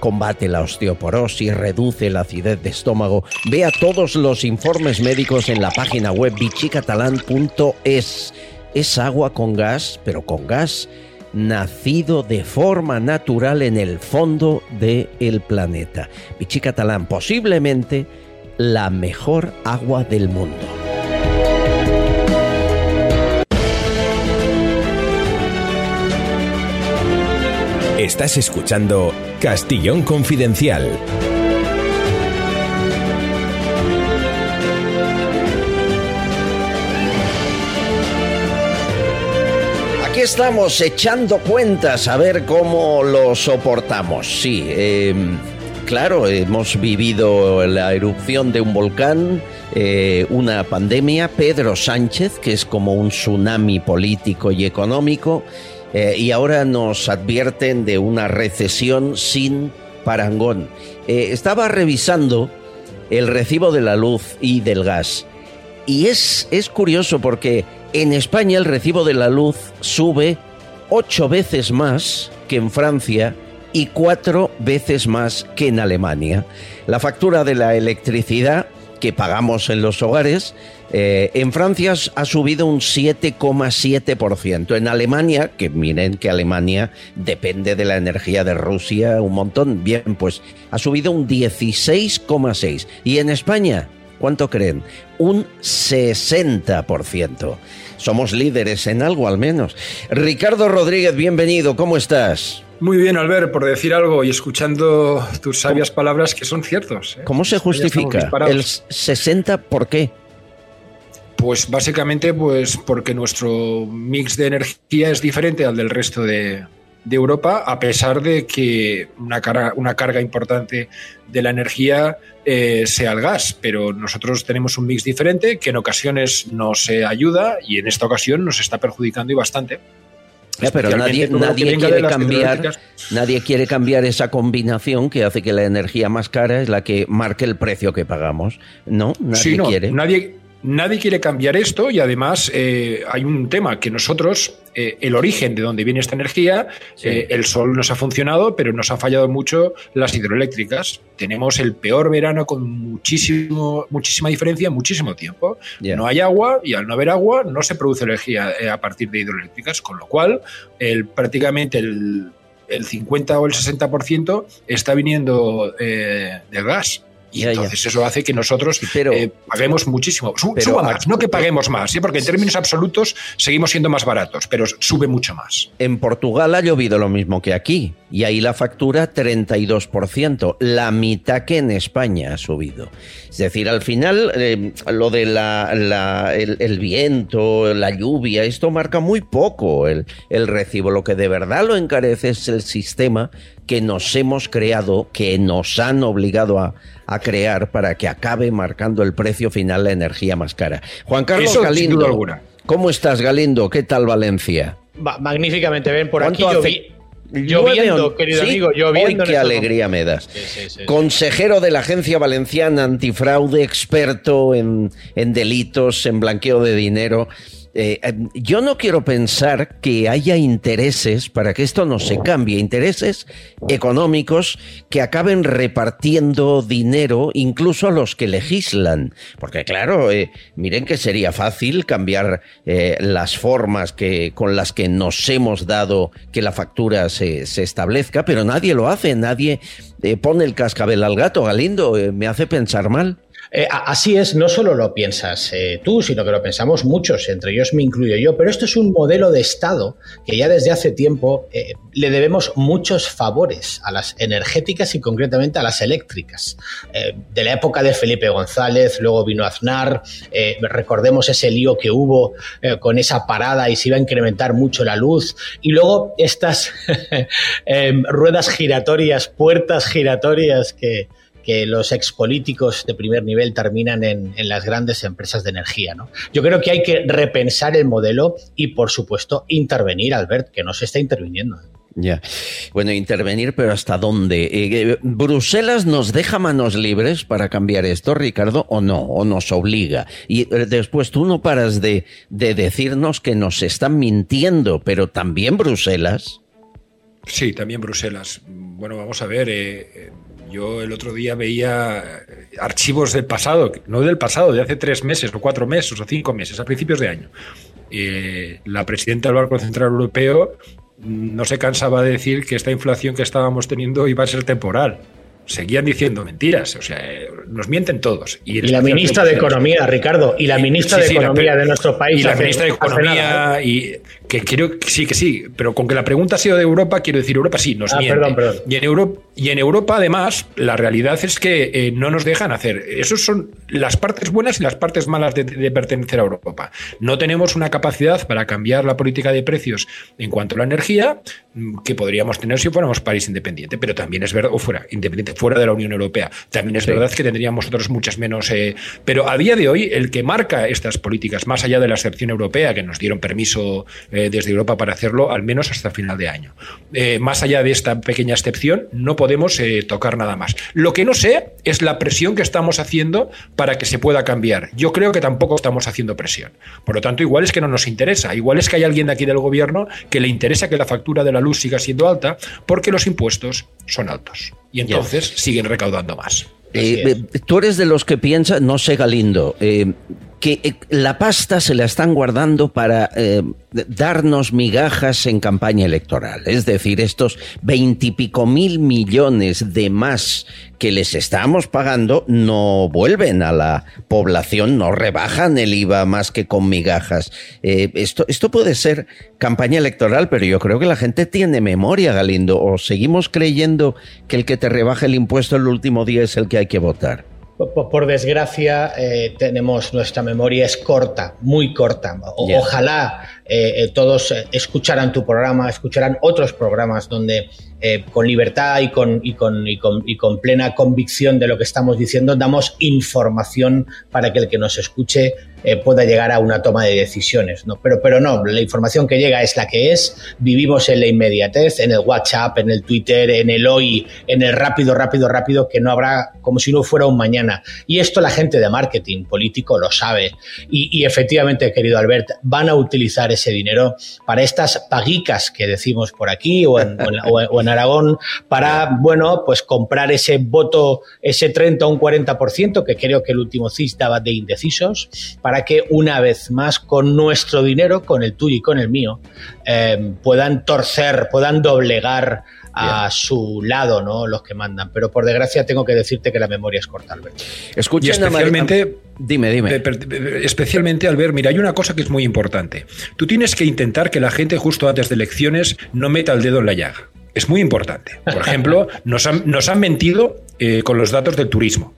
combate la osteoporosis, reduce la acidez de estómago. Vea todos los informes médicos en la página web bichicatalán.es es agua con gas, pero con gas nacido de forma natural en el fondo del el planeta. Vichy Catalán, posiblemente la mejor agua del mundo. Estás escuchando Castillón Confidencial estamos echando cuentas a ver cómo lo soportamos. Sí, eh, claro, hemos vivido la erupción de un volcán, eh, una pandemia, Pedro Sánchez, que es como un tsunami político y económico, eh, y ahora nos advierten de una recesión sin parangón. Eh, estaba revisando el recibo de la luz y del gas. Y es, es curioso porque en España el recibo de la luz sube ocho veces más que en Francia y cuatro veces más que en Alemania. La factura de la electricidad que pagamos en los hogares eh, en Francia ha subido un 7,7%. En Alemania, que miren que Alemania depende de la energía de Rusia un montón, bien, pues ha subido un 16,6%. Y en España, ¿cuánto creen? Un 60%. Somos líderes en algo al menos. Ricardo Rodríguez, bienvenido, ¿cómo estás? Muy bien, Albert, por decir algo y escuchando tus sabias palabras que son ciertos. ¿eh? ¿Cómo se justifica? El 60, ¿por qué? Pues básicamente pues porque nuestro mix de energía es diferente al del resto de, de Europa, a pesar de que una carga, una carga importante de la energía eh, sea el gas. Pero nosotros tenemos un mix diferente que en ocasiones nos ayuda y en esta ocasión nos está perjudicando y bastante. Ya, pero nadie, nadie quiere cambiar, nadie quiere cambiar esa combinación que hace que la energía más cara es la que marque el precio que pagamos. No, nadie sí, no, quiere. Nadie, Nadie quiere cambiar esto y además eh, hay un tema que nosotros, eh, el origen de donde viene esta energía, eh, el sol nos ha funcionado, pero nos ha fallado mucho las hidroeléctricas. Tenemos el peor verano con muchísimo, muchísima diferencia en muchísimo tiempo. No hay agua y al no haber agua no se produce energía a partir de hidroeléctricas, con lo cual el, prácticamente el, el 50 o el 60% está viniendo del gas. Y entonces eso hace que nosotros eh, paguemos muchísimo. suba más, no que paguemos más, ¿sí? porque en términos absolutos seguimos siendo más baratos, pero sube mucho más. En Portugal ha llovido lo mismo que aquí, y ahí la factura 32%, la mitad que en España ha subido. Es decir, al final eh, lo de la, el, viento, la lluvia, esto marca muy poco el, el recibo. Lo que de verdad lo encarece es el sistema que nos hemos creado, que nos han obligado a, a crear para que acabe marcando el precio final la energía más cara. Juan Carlos Galindo, ¿cómo estás Galindo? ¿Qué tal Valencia? magníficamente bien por aquí lloviendo, querido amigo, lloviendo. qué alegría me das. Consejero de la Agencia Valenciana Antifraude, experto en, en delitos, en blanqueo de dinero. Eh, em, yo no quiero pensar que haya intereses para que esto no se cambie, intereses económicos que acaben repartiendo dinero incluso a los que legislan. Porque claro, eh, miren que sería fácil cambiar eh, las formas que, con las que nos hemos dado que la factura se, se establezca, pero nadie lo hace, nadie pone el cascabel al gato, Galindo, me hace pensar mal. Eh, así es, no solo lo piensas eh, tú, sino que lo pensamos muchos, entre ellos me incluyo yo, pero esto es un modelo de Estado que ya desde hace tiempo eh, le debemos muchos favores a las energéticas y concretamente a las eléctricas. de la época de Felipe González, luego vino Aznar, recordemos ese lío que hubo con esa parada y se iba a incrementar mucho la luz, y luego estas [laughs] ruedas giratorias, puertas giratorias que que los expolíticos de primer nivel terminan en, las grandes empresas de energía. ¿no? Yo creo que hay que repensar el modelo y, por supuesto, intervenir, Albert, que no se está interviniendo. Ya. Bueno, intervenir, pero ¿hasta dónde? Eh, eh, ¿Bruselas nos deja manos libres para cambiar esto, Ricardo, o no? ¿O nos obliga? Y eh, después tú no paras de, de decirnos que nos están mintiendo, pero también Bruselas. Sí, también Bruselas. Bueno, vamos a ver. Eh, yo el otro día veía archivos del pasado, no del pasado, de hace tres meses o cuatro meses o cinco meses, a principios de año. Eh, la presidenta del Banco Central Europeo no se cansaba de decir que esta inflación que estábamos teniendo iba a ser temporal seguían diciendo mentiras, o sea, eh, nos mienten todos. Y, la ministra de Economía, Ricardo, y la ministra de Economía de nuestro país. Y la ministra de Economía, y que creo que sí, que sí, pero con que la pregunta ha sido de Europa, quiero decir Europa sí, nos Ah, miente. perdón, perdón. Y en Europa, y en Europa además, la realidad es que eh, no nos dejan hacer. Esas son las partes buenas y las partes malas de, de pertenecer a Europa. No tenemos una capacidad para cambiar la política de precios en cuanto a la energía mm, que podríamos tener si fuéramos país independiente, pero también es verdad, o fuera, independiente, fuera de la Unión Europea. También es Sí. verdad que tendríamos nosotros muchas menos. eh, pero a día de hoy, el que marca estas políticas, más allá de la excepción europea, que nos dieron permiso eh, desde Europa para hacerlo, al menos hasta final de año. Eh, más allá de esta pequeña excepción, no podemos eh, tocar nada más. Lo que no sé es la presión que estamos haciendo para que se pueda cambiar. Yo creo que tampoco estamos haciendo presión. Por lo tanto, igual es que no nos interesa. Igual es que hay alguien de aquí del gobierno que le interesa que la factura de la luz siga siendo alta porque los impuestos son altos. Y entonces siguen recaudando más. Eh, eh, tú eres de los que piensan, no sé, Galindo, eh, que eh, la pasta se la están guardando para eh, darnos migajas en campaña electoral. Es decir, estos veintipico mil millones de más que les estamos pagando no vuelven a la población, no rebajan el IVA más que con migajas. Eh, esto, esto puede ser campaña electoral, pero yo creo que la gente tiene memoria, Galindo, o seguimos creyendo que el que te rebaja el impuesto el último día es el que hay que votar. Por, desgracia, eh, tenemos nuestra memoria es corta, muy corta. O-. Ojalá eh, eh, todos eh, escucharan tu programa, escucharan otros programas donde con libertad y con, plena convicción de lo que estamos diciendo damos información para que el que nos escuche pueda llegar a una toma de decisiones. Pero, no, la información que llega es la que es. Vivimos en la inmediatez, en el WhatsApp, en el Twitter, en el hoy, en el rápido, rápido, rápido, que no habrá como si no fuera un mañana. Y esto la gente de marketing político lo sabe. Y efectivamente, querido Albert, van a utilizar ese dinero para estas paguicas que decimos por aquí o en, Aragón, para, bueno, pues comprar ese voto, ese 30 o un 40%, que creo que el último CIS daba de indecisos, para que una vez más con nuestro dinero, con el tuyo y con el mío, eh, puedan torcer, puedan doblegar a su lado, ¿no? Los que mandan. Pero por desgracia tengo que decirte que la memoria es corta, Albert. Escuchen Y especialmente, dime, dime. especialmente al ver, mira, hay una cosa que es muy importante. Tú tienes que intentar que la gente justo antes de elecciones no meta el dedo en la llaga. Es muy importante. Por ejemplo, [laughs] nos han, nos han mentido eh, con los datos del turismo.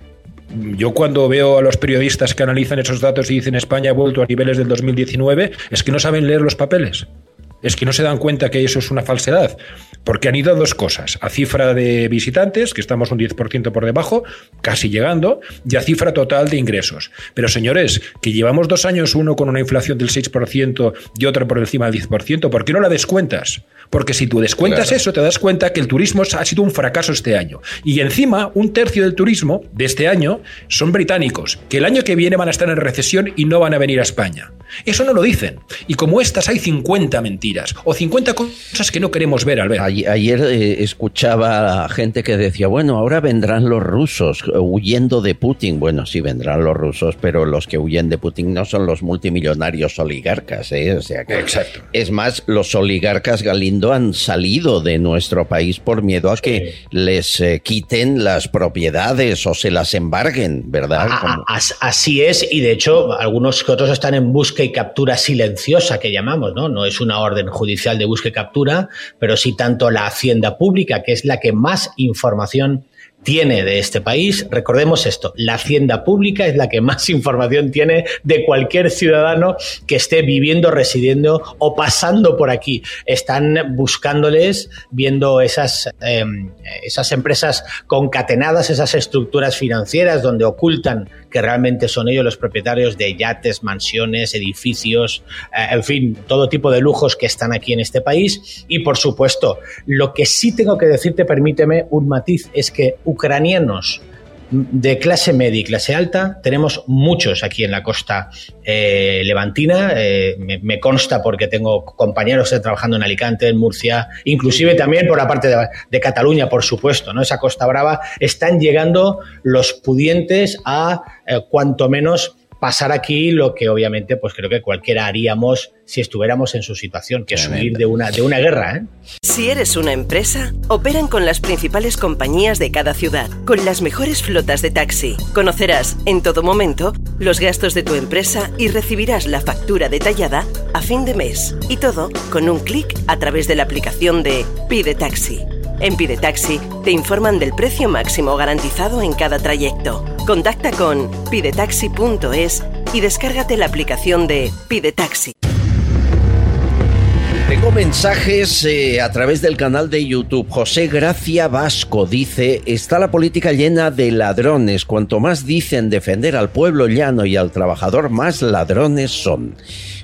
Yo cuando veo a los periodistas que analizan esos datos y dicen España ha vuelto a niveles del 2019, es que no saben leer los papeles. Es que no se dan cuenta que eso es una falsedad. Porque han ido a dos cosas. A cifra de visitantes, que estamos un 10% por debajo, casi llegando, y a cifra total de ingresos. Pero señores, que llevamos dos años, uno con una inflación del 6% y otro por encima del 10%, ¿por qué no la descuentas? Porque si tú descuentas Claro. eso, te das cuenta que el turismo ha sido un fracaso este año. Y encima, un tercio del turismo de este año son británicos, que el año que viene van a estar en recesión y no van a venir a España. Eso no lo dicen. Y como estas hay 50 mentiras o 50 cosas que no queremos ver al ver. Ayer, ayer, eh, escuchaba a gente que decía, bueno, ahora vendrán los rusos eh, huyendo de Putin. Bueno, sí vendrán los rusos, pero los que huyen de Putin no son los multimillonarios oligarcas. ¿eh? O sea que- Exacto. Es más, los oligarcas Galindo han salido de nuestro país por miedo a que les eh, quiten las propiedades o se las embarguen, ¿verdad? A- a- así es, y de hecho, algunos que otros están en busca y captura silenciosa, que llamamos, ¿no? No es una orden judicial de busca y captura, pero sí tanto la Hacienda Pública, que es la que más información tiene de este país. Recordemos esto, la hacienda pública es la que más [laughs] información tiene de cualquier ciudadano que esté viviendo, residiendo o pasando por aquí. Están buscándoles, viendo esas, eh, esas empresas concatenadas, esas estructuras financieras donde ocultan que realmente son ellos los propietarios de yates, mansiones, edificios, eh, en fin, todo tipo de lujos que están aquí en este país. Y por supuesto, lo que sí tengo que decirte, permíteme un matiz, es que ucranianos de clase media y clase alta tenemos muchos aquí en la costa eh, levantina. Eh, me, me, consta porque tengo compañeros trabajando en Alicante, en Murcia, inclusive también por la parte de, de, Cataluña, por supuesto, ¿no? Esa costa brava. Están llegando los pudientes a eh, cuanto menos pasar aquí lo que obviamente pues creo que cualquiera haríamos si estuviéramos en su situación, que es huir de una, de una guerra. ¿eh? Si eres una empresa, operan con las principales compañías de cada ciudad, con las mejores flotas de taxi. Conocerás en todo momento los gastos de tu empresa y recibirás la factura detallada a fin de mes. Y todo con un clic a través de la aplicación de Pide Taxi. En Pide Taxi te informan del precio máximo garantizado en cada trayecto. Contacta con pidetaxi.es y descárgate la aplicación de Pide Taxi. Tengo mensajes eh, a través del canal de YouTube. José Gracia Vasco dice, está la política llena de ladrones. Cuanto más dicen defender al pueblo llano y al trabajador, más ladrones son.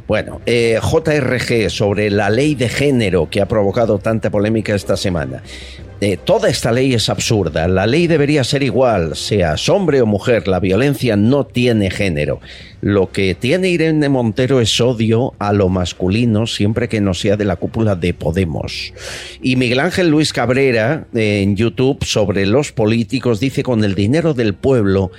Bueno, eh, JRG sobre la ley de género que ha provocado tanta polémica esta semana. Eh, toda esta ley es absurda. La ley debería ser igual, seas hombre o mujer. La violencia no tiene género. Lo que tiene Irene Montero es odio a lo masculino siempre que no sea de la cúpula de Podemos. Y Miguel Ángel Luis Cabrera en YouTube sobre los políticos dice con el dinero del pueblo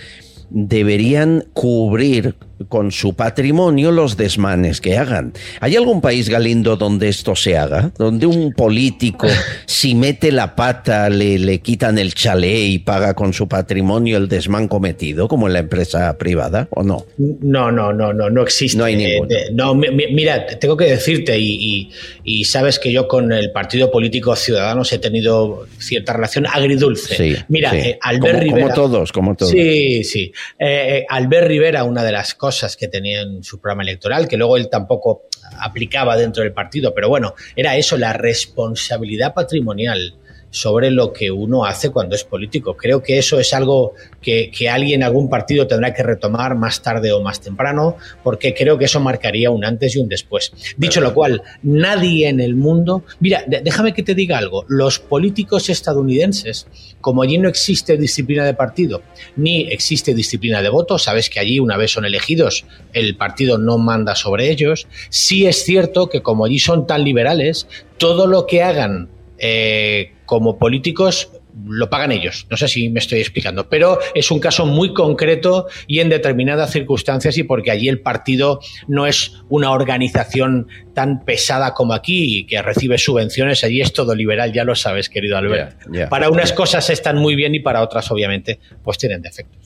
deberían cubrir con su patrimonio los desmanes que hagan. ¿Hay algún país, Galindo, donde esto se haga? Donde un político, [laughs] si mete la pata, le, le quitan el chalet y paga con su patrimonio el desmán cometido, como en la empresa privada, ¿o no? No, no, no, no, no existe. No hay ninguno. Eh, no, mi- mi- mira, tengo que decirte, y, y- y sabes que yo con el partido político Ciudadanos he tenido cierta relación agridulce. Sí, mira, sí. eh, Albert como, Rivera. como todos, como todos. Sí, sí. Eh, eh, Albert Rivera, una de las cosas que tenía en su programa electoral, que luego él tampoco aplicaba dentro del partido, pero bueno, era eso, la responsabilidad patrimonial sobre lo que uno hace cuando es político. Creo que eso es algo que, que alguien, algún partido tendrá que retomar más tarde o más temprano, porque creo que eso marcaría un antes y un después. Dicho lo cual, nadie en el mundo... Mira, déjame que te diga algo. Los políticos estadounidenses, como allí no existe disciplina de partido, ni existe disciplina de voto, sabes que allí una vez son elegidos, el partido no manda sobre ellos, sí es cierto que como allí son tan liberales, todo lo que hagan eh, como políticos lo pagan ellos. No sé si me estoy explicando, pero es un caso muy concreto y en determinadas circunstancias y porque allí el partido no es una organización tan pesada como aquí y que recibe subvenciones, allí es todo liberal, ya lo sabes, querido Albert. Para unas cosas están muy bien y para otras, obviamente, pues tienen defectos.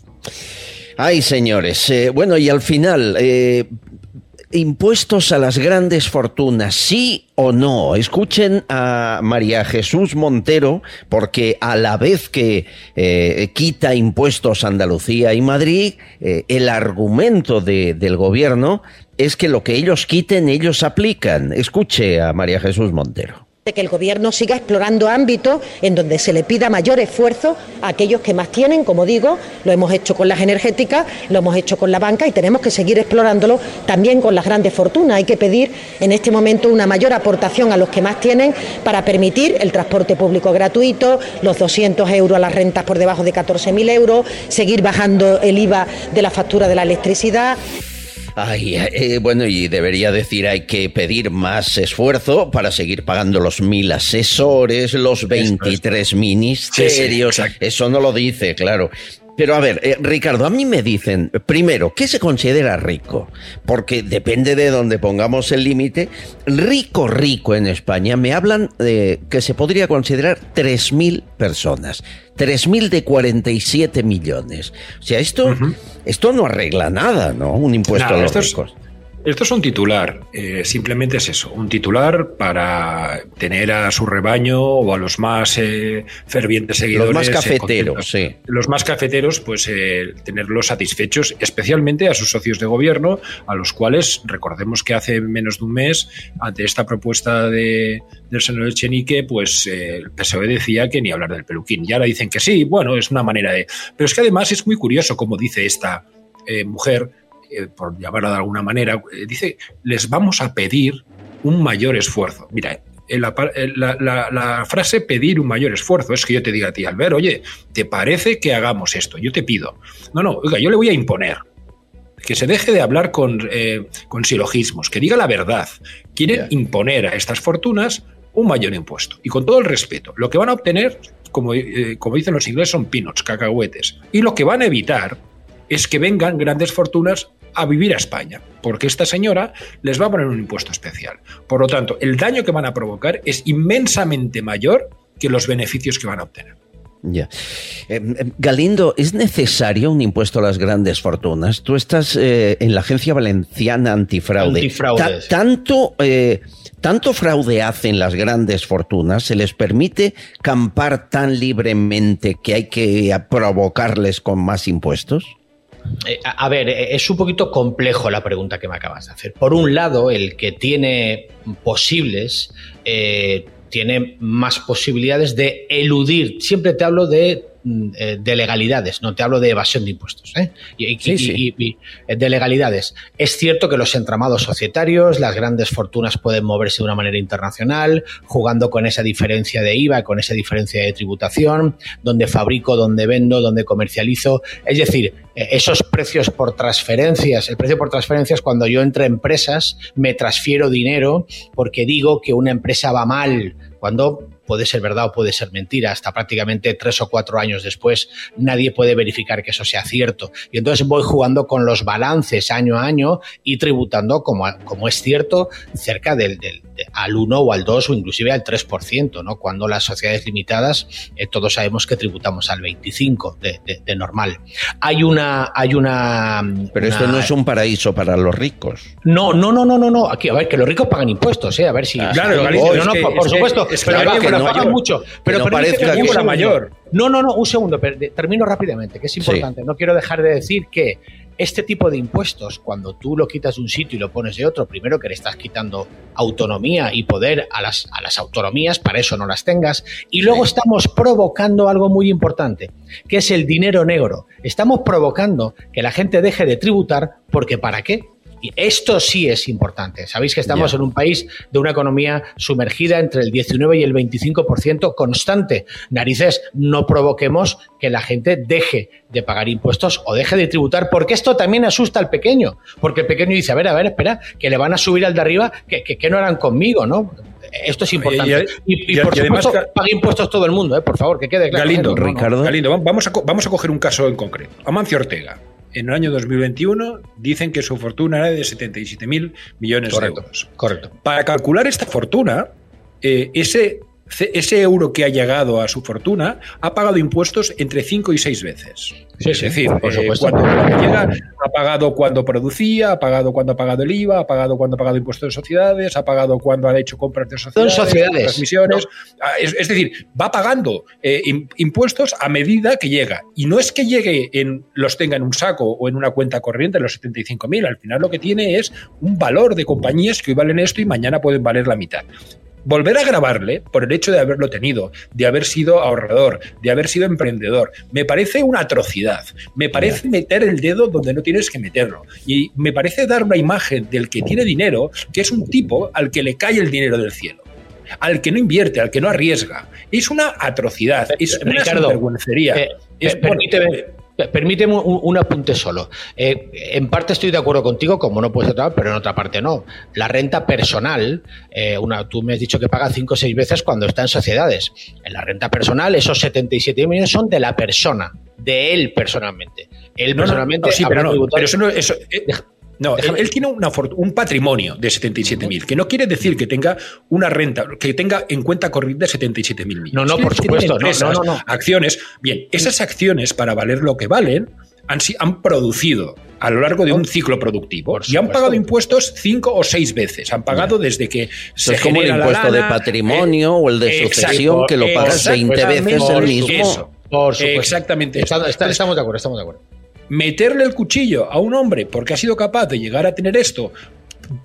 Ay, señores. eh, bueno, y al final, eh, impuestos a las grandes fortunas, sí o no. Escuchen a María Jesús Montero, porque a la vez que eh, quita impuestos a Andalucía y Madrid, eh, el argumento de- del gobierno es que lo que ellos quiten, ellos aplican. Escuche a María Jesús Montero. De que el Gobierno siga explorando ámbitos en donde se le pida mayor esfuerzo a aquellos que más tienen, como digo, lo hemos hecho con las energéticas, lo hemos hecho con la banca y tenemos que seguir explorándolo también con las grandes fortunas. Hay que pedir en este momento una mayor aportación a los que más tienen para permitir el transporte público gratuito, los 200 euros a las rentas por debajo de 14.000 euros, seguir bajando el IVA de la factura de la electricidad. Ay, eh, bueno, y debería decir hay que pedir más esfuerzo para seguir pagando los mil asesores, los 23 ministerios. Eso no lo dice, claro. Pero a ver, eh, Ricardo, a mí me dicen, primero, ¿qué se considera rico? Porque depende de donde pongamos el límite. Rico, rico en España, me hablan de que se podría considerar 3.000 personas. 3.000 de 47 millones. O sea, esto, esto no arregla nada, ¿no? Un impuesto a los ricos. Esto es un titular, eh, simplemente es eso, un titular para tener a su rebaño o a los más eh, fervientes seguidores. más eh, cafeteros, sí. Los más cafeteros, pues eh, tenerlos satisfechos, especialmente a sus socios de gobierno, a los cuales recordemos que hace menos de un mes, ante esta propuesta de, del senador Echenique, pues el PSOE decía que ni hablar del peluquín. Y ahora dicen que sí, bueno, es una manera de. Pero es que además es muy curioso, como dice esta mujer, eh, por llamarla de alguna manera, eh, dice, les vamos a pedir un mayor esfuerzo. Mira, la, par- en la- la- la frase pedir un mayor esfuerzo es que yo te diga a ti, Albert, oye, ¿te parece que hagamos esto? Yo te pido. No, no, oiga, yo le voy a imponer. Que se deje de hablar con, eh, con silogismos, que diga la verdad. Quieren imponer a estas fortunas un mayor impuesto. Y con todo el respeto, lo que van a obtener, como, eh, como dicen los ingleses, son peanuts, cacahuetes. Y lo que van a evitar es que vengan grandes fortunas a vivir a España, porque esta señora les va a poner un impuesto especial. Por lo tanto, el daño que van a provocar es inmensamente mayor que los beneficios que van a obtener. Ya. Eh, eh, Galindo, ¿es necesario un impuesto a las grandes fortunas? Tú estás eh, en la Agencia Valenciana Antifraude. Ta- tanto, eh, tanto fraude hacen las grandes fortunas, ¿se les permite campar tan libremente que hay que provocarles con más impuestos? Eh, a ver, eh, es un poquito complejo la pregunta que me acabas de hacer. Por un lado, el que tiene posibles eh, tiene más posibilidades de eludir. Siempre te hablo de, de legalidades, no te hablo de evasión de impuestos. ¿eh? Y, Sí, sí. y- y- de legalidades. Es cierto que los entramados societarios, las grandes fortunas pueden moverse de una manera internacional, jugando con esa diferencia de IVA, con esa diferencia de tributación, donde fabrico, donde vendo, donde comercializo. Es decir, eh, esos precios por transferencias, el precio por transferencias, cuando yo entre empresas, me transfiero dinero porque digo que una empresa va mal, cuando puede ser verdad o puede ser mentira. Hasta prácticamente tres o cuatro años después nadie puede verificar que eso sea cierto. Y entonces voy jugando con los balances año a año y tributando, como, como es cierto, cerca del, del- de- al 1 o al 2 o inclusive al 3%, ¿no? Cuando las sociedades limitadas, eh, todos sabemos que tributamos al 25% de, de- de normal. Hay una... Hay una Pero esto no es un paraíso para los ricos. no, no, no, no, no, no. Aquí, a ver, que los ricos pagan impuestos, ¿eh? A ver si. Claro, no, Galicia, no, es no, que- por, por es que- supuesto. es pero la claro, que no pagan mucho. Pero no parezca que segundo. mayor. No, no, no, un segundo. Termino rápidamente, que es importante. No quiero dejar de decir que este tipo de impuestos, cuando tú lo quitas de un sitio y lo pones de otro, primero que le estás quitando autonomía y poder a las, a las autonomías, para eso no las tengas. Y luego estamos provocando algo muy importante, que es el dinero negro. Estamos provocando que la gente deje de tributar porque ¿para qué? Y esto sí es importante. Sabéis que estamos en un país de una economía sumergida entre el 19 y el 25% constante. Narices, no provoquemos que la gente deje de pagar impuestos o deje de tributar, porque esto también asusta al pequeño. Porque el pequeño dice, a ver, a ver, espera, que le van a subir al de arriba, que, que, que no harán conmigo, ¿no? Esto es importante. Y, y, y- por y además, supuesto, Ga- pague impuestos todo el mundo, ¿eh? por favor, que quede claro. Galindo. No, no. Galindo, va- vamos a, vamos a coger un caso en concreto. Amancio Ortega, en el año 2021, dicen que su fortuna era de 77 mil millones Correcto, de euros. correcto. Para calcular esta fortuna, eh, ese, ese euro que ha llegado a su fortuna ha pagado impuestos entre 5 y 6 veces. Sí, es sí, decir, por eh, cuando, cuando llega, ha pagado cuando producía, ha pagado cuando ha pagado el IVA, ha pagado cuando ha pagado impuestos de sociedades, ha pagado cuando ha hecho compras de sociedades, sociedades. transmisiones. Ah, Es, es decir, va pagando eh, im- impuestos a medida que llega. Y no es que llegue en los tenga en un saco o en una cuenta corriente los 75.000. Al final lo que tiene es un valor de compañías que hoy valen esto y mañana pueden valer la mitad. Volver a grabarle por el hecho de haberlo tenido, de haber sido ahorrador, de haber sido emprendedor, me parece una atrocidad. Me parece meter el dedo donde no tienes que meterlo. Y me parece dar una imagen del que tiene dinero, que es un tipo al que le cae el dinero del cielo al que no invierte, al que no arriesga. Es una atrocidad, es Ricardo, eh, Es- permíteme, permíteme un, un apunte solo. Eh, en parte estoy de acuerdo contigo, como no puedes otra, pero en otra parte no. La renta personal, eh, una, tú me has dicho que paga cinco o seis veces cuando está en sociedades. En la renta personal, esos 77 millones son de la persona, de él personalmente. Él No, personalmente. no, sí, pero eso eso, eh, no, él, él tiene una un patrimonio de 77.000, que no quiere decir que tenga una renta, que tenga en cuenta corriente 77.000 millones. No, no, por supuesto, no, empresas, no, no, no. Acciones. Bien, esas acciones, para valer lo que valen, han, han producido a lo largo de un ciclo productivo y han pagado impuestos cinco o seis veces. Han pagado desde que se es como el impuesto de patrimonio o el de exacto, sucesión, que lo pagas 20 veces el mismo. eso. Por supuesto. Exactamente. eso. Está- está- estamos de acuerdo, estamos de acuerdo. Meterle el cuchillo a un hombre porque ha sido capaz de llegar a tener esto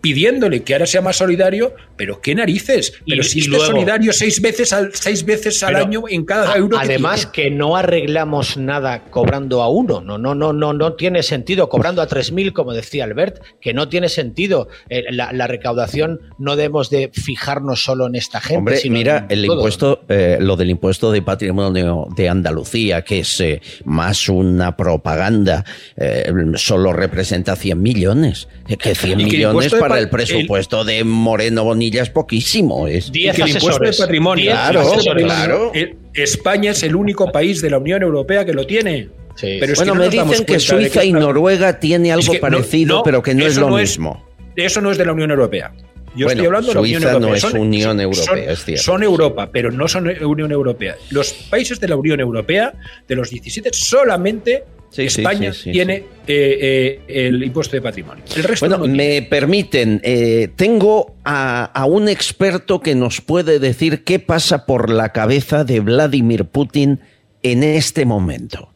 pidiéndole que ahora sea más solidario, pero qué narices. Pero Y- si y es luego- solidario seis veces al, seis veces al año en cada a- euro. que Además tiene. que no arreglamos nada cobrando a uno, no, no, no, no, no tiene sentido cobrando a 3.000, como decía Albert, que no tiene sentido. Eh, la, la recaudación no debemos de fijarnos solo en esta gente. Hombre, sino mira, el todo. impuesto, eh, lo del impuesto de patrimonio de Andalucía, que es eh, más una propaganda, eh, solo representa 100 millones. Que- Que 100 Y que el millones impuesto de para pa- el presupuesto de Moreno Bonilla es poquísimo. Es, que el impuesto de patrimonio. Claro, de claro. patrimonio, el- España es el único país de la Unión Europea que lo tiene. Pero es bueno, no me dicen que Suiza y Noruega tiene algo Es que no- parecido, no, pero que no es lo no mismo. Eso no es de la Unión Europea. Yo Bueno, estoy hablando de la Unión Suiza Europea. no es Son- Unión Europea, son- es cierto. Son Europa, pero no son Unión Europea. Los países de la Unión Europea, de los 17, solamente Sí, España sí, sí, tiene eh, eh, el impuesto de patrimonio. El resto Bueno, no me permiten, eh, tengo a, a un experto que nos puede decir qué pasa por la cabeza de Vladimir Putin en este momento.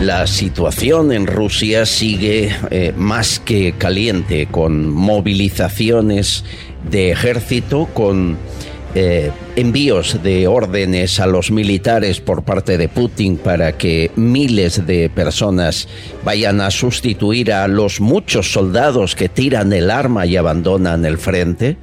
La situación en Rusia sigue más que caliente, con movilizaciones de ejército, con eh, envíos de órdenes a los militares por parte de Putin para que miles de personas vayan a sustituir a los muchos soldados que tiran el arma y abandonan el frente.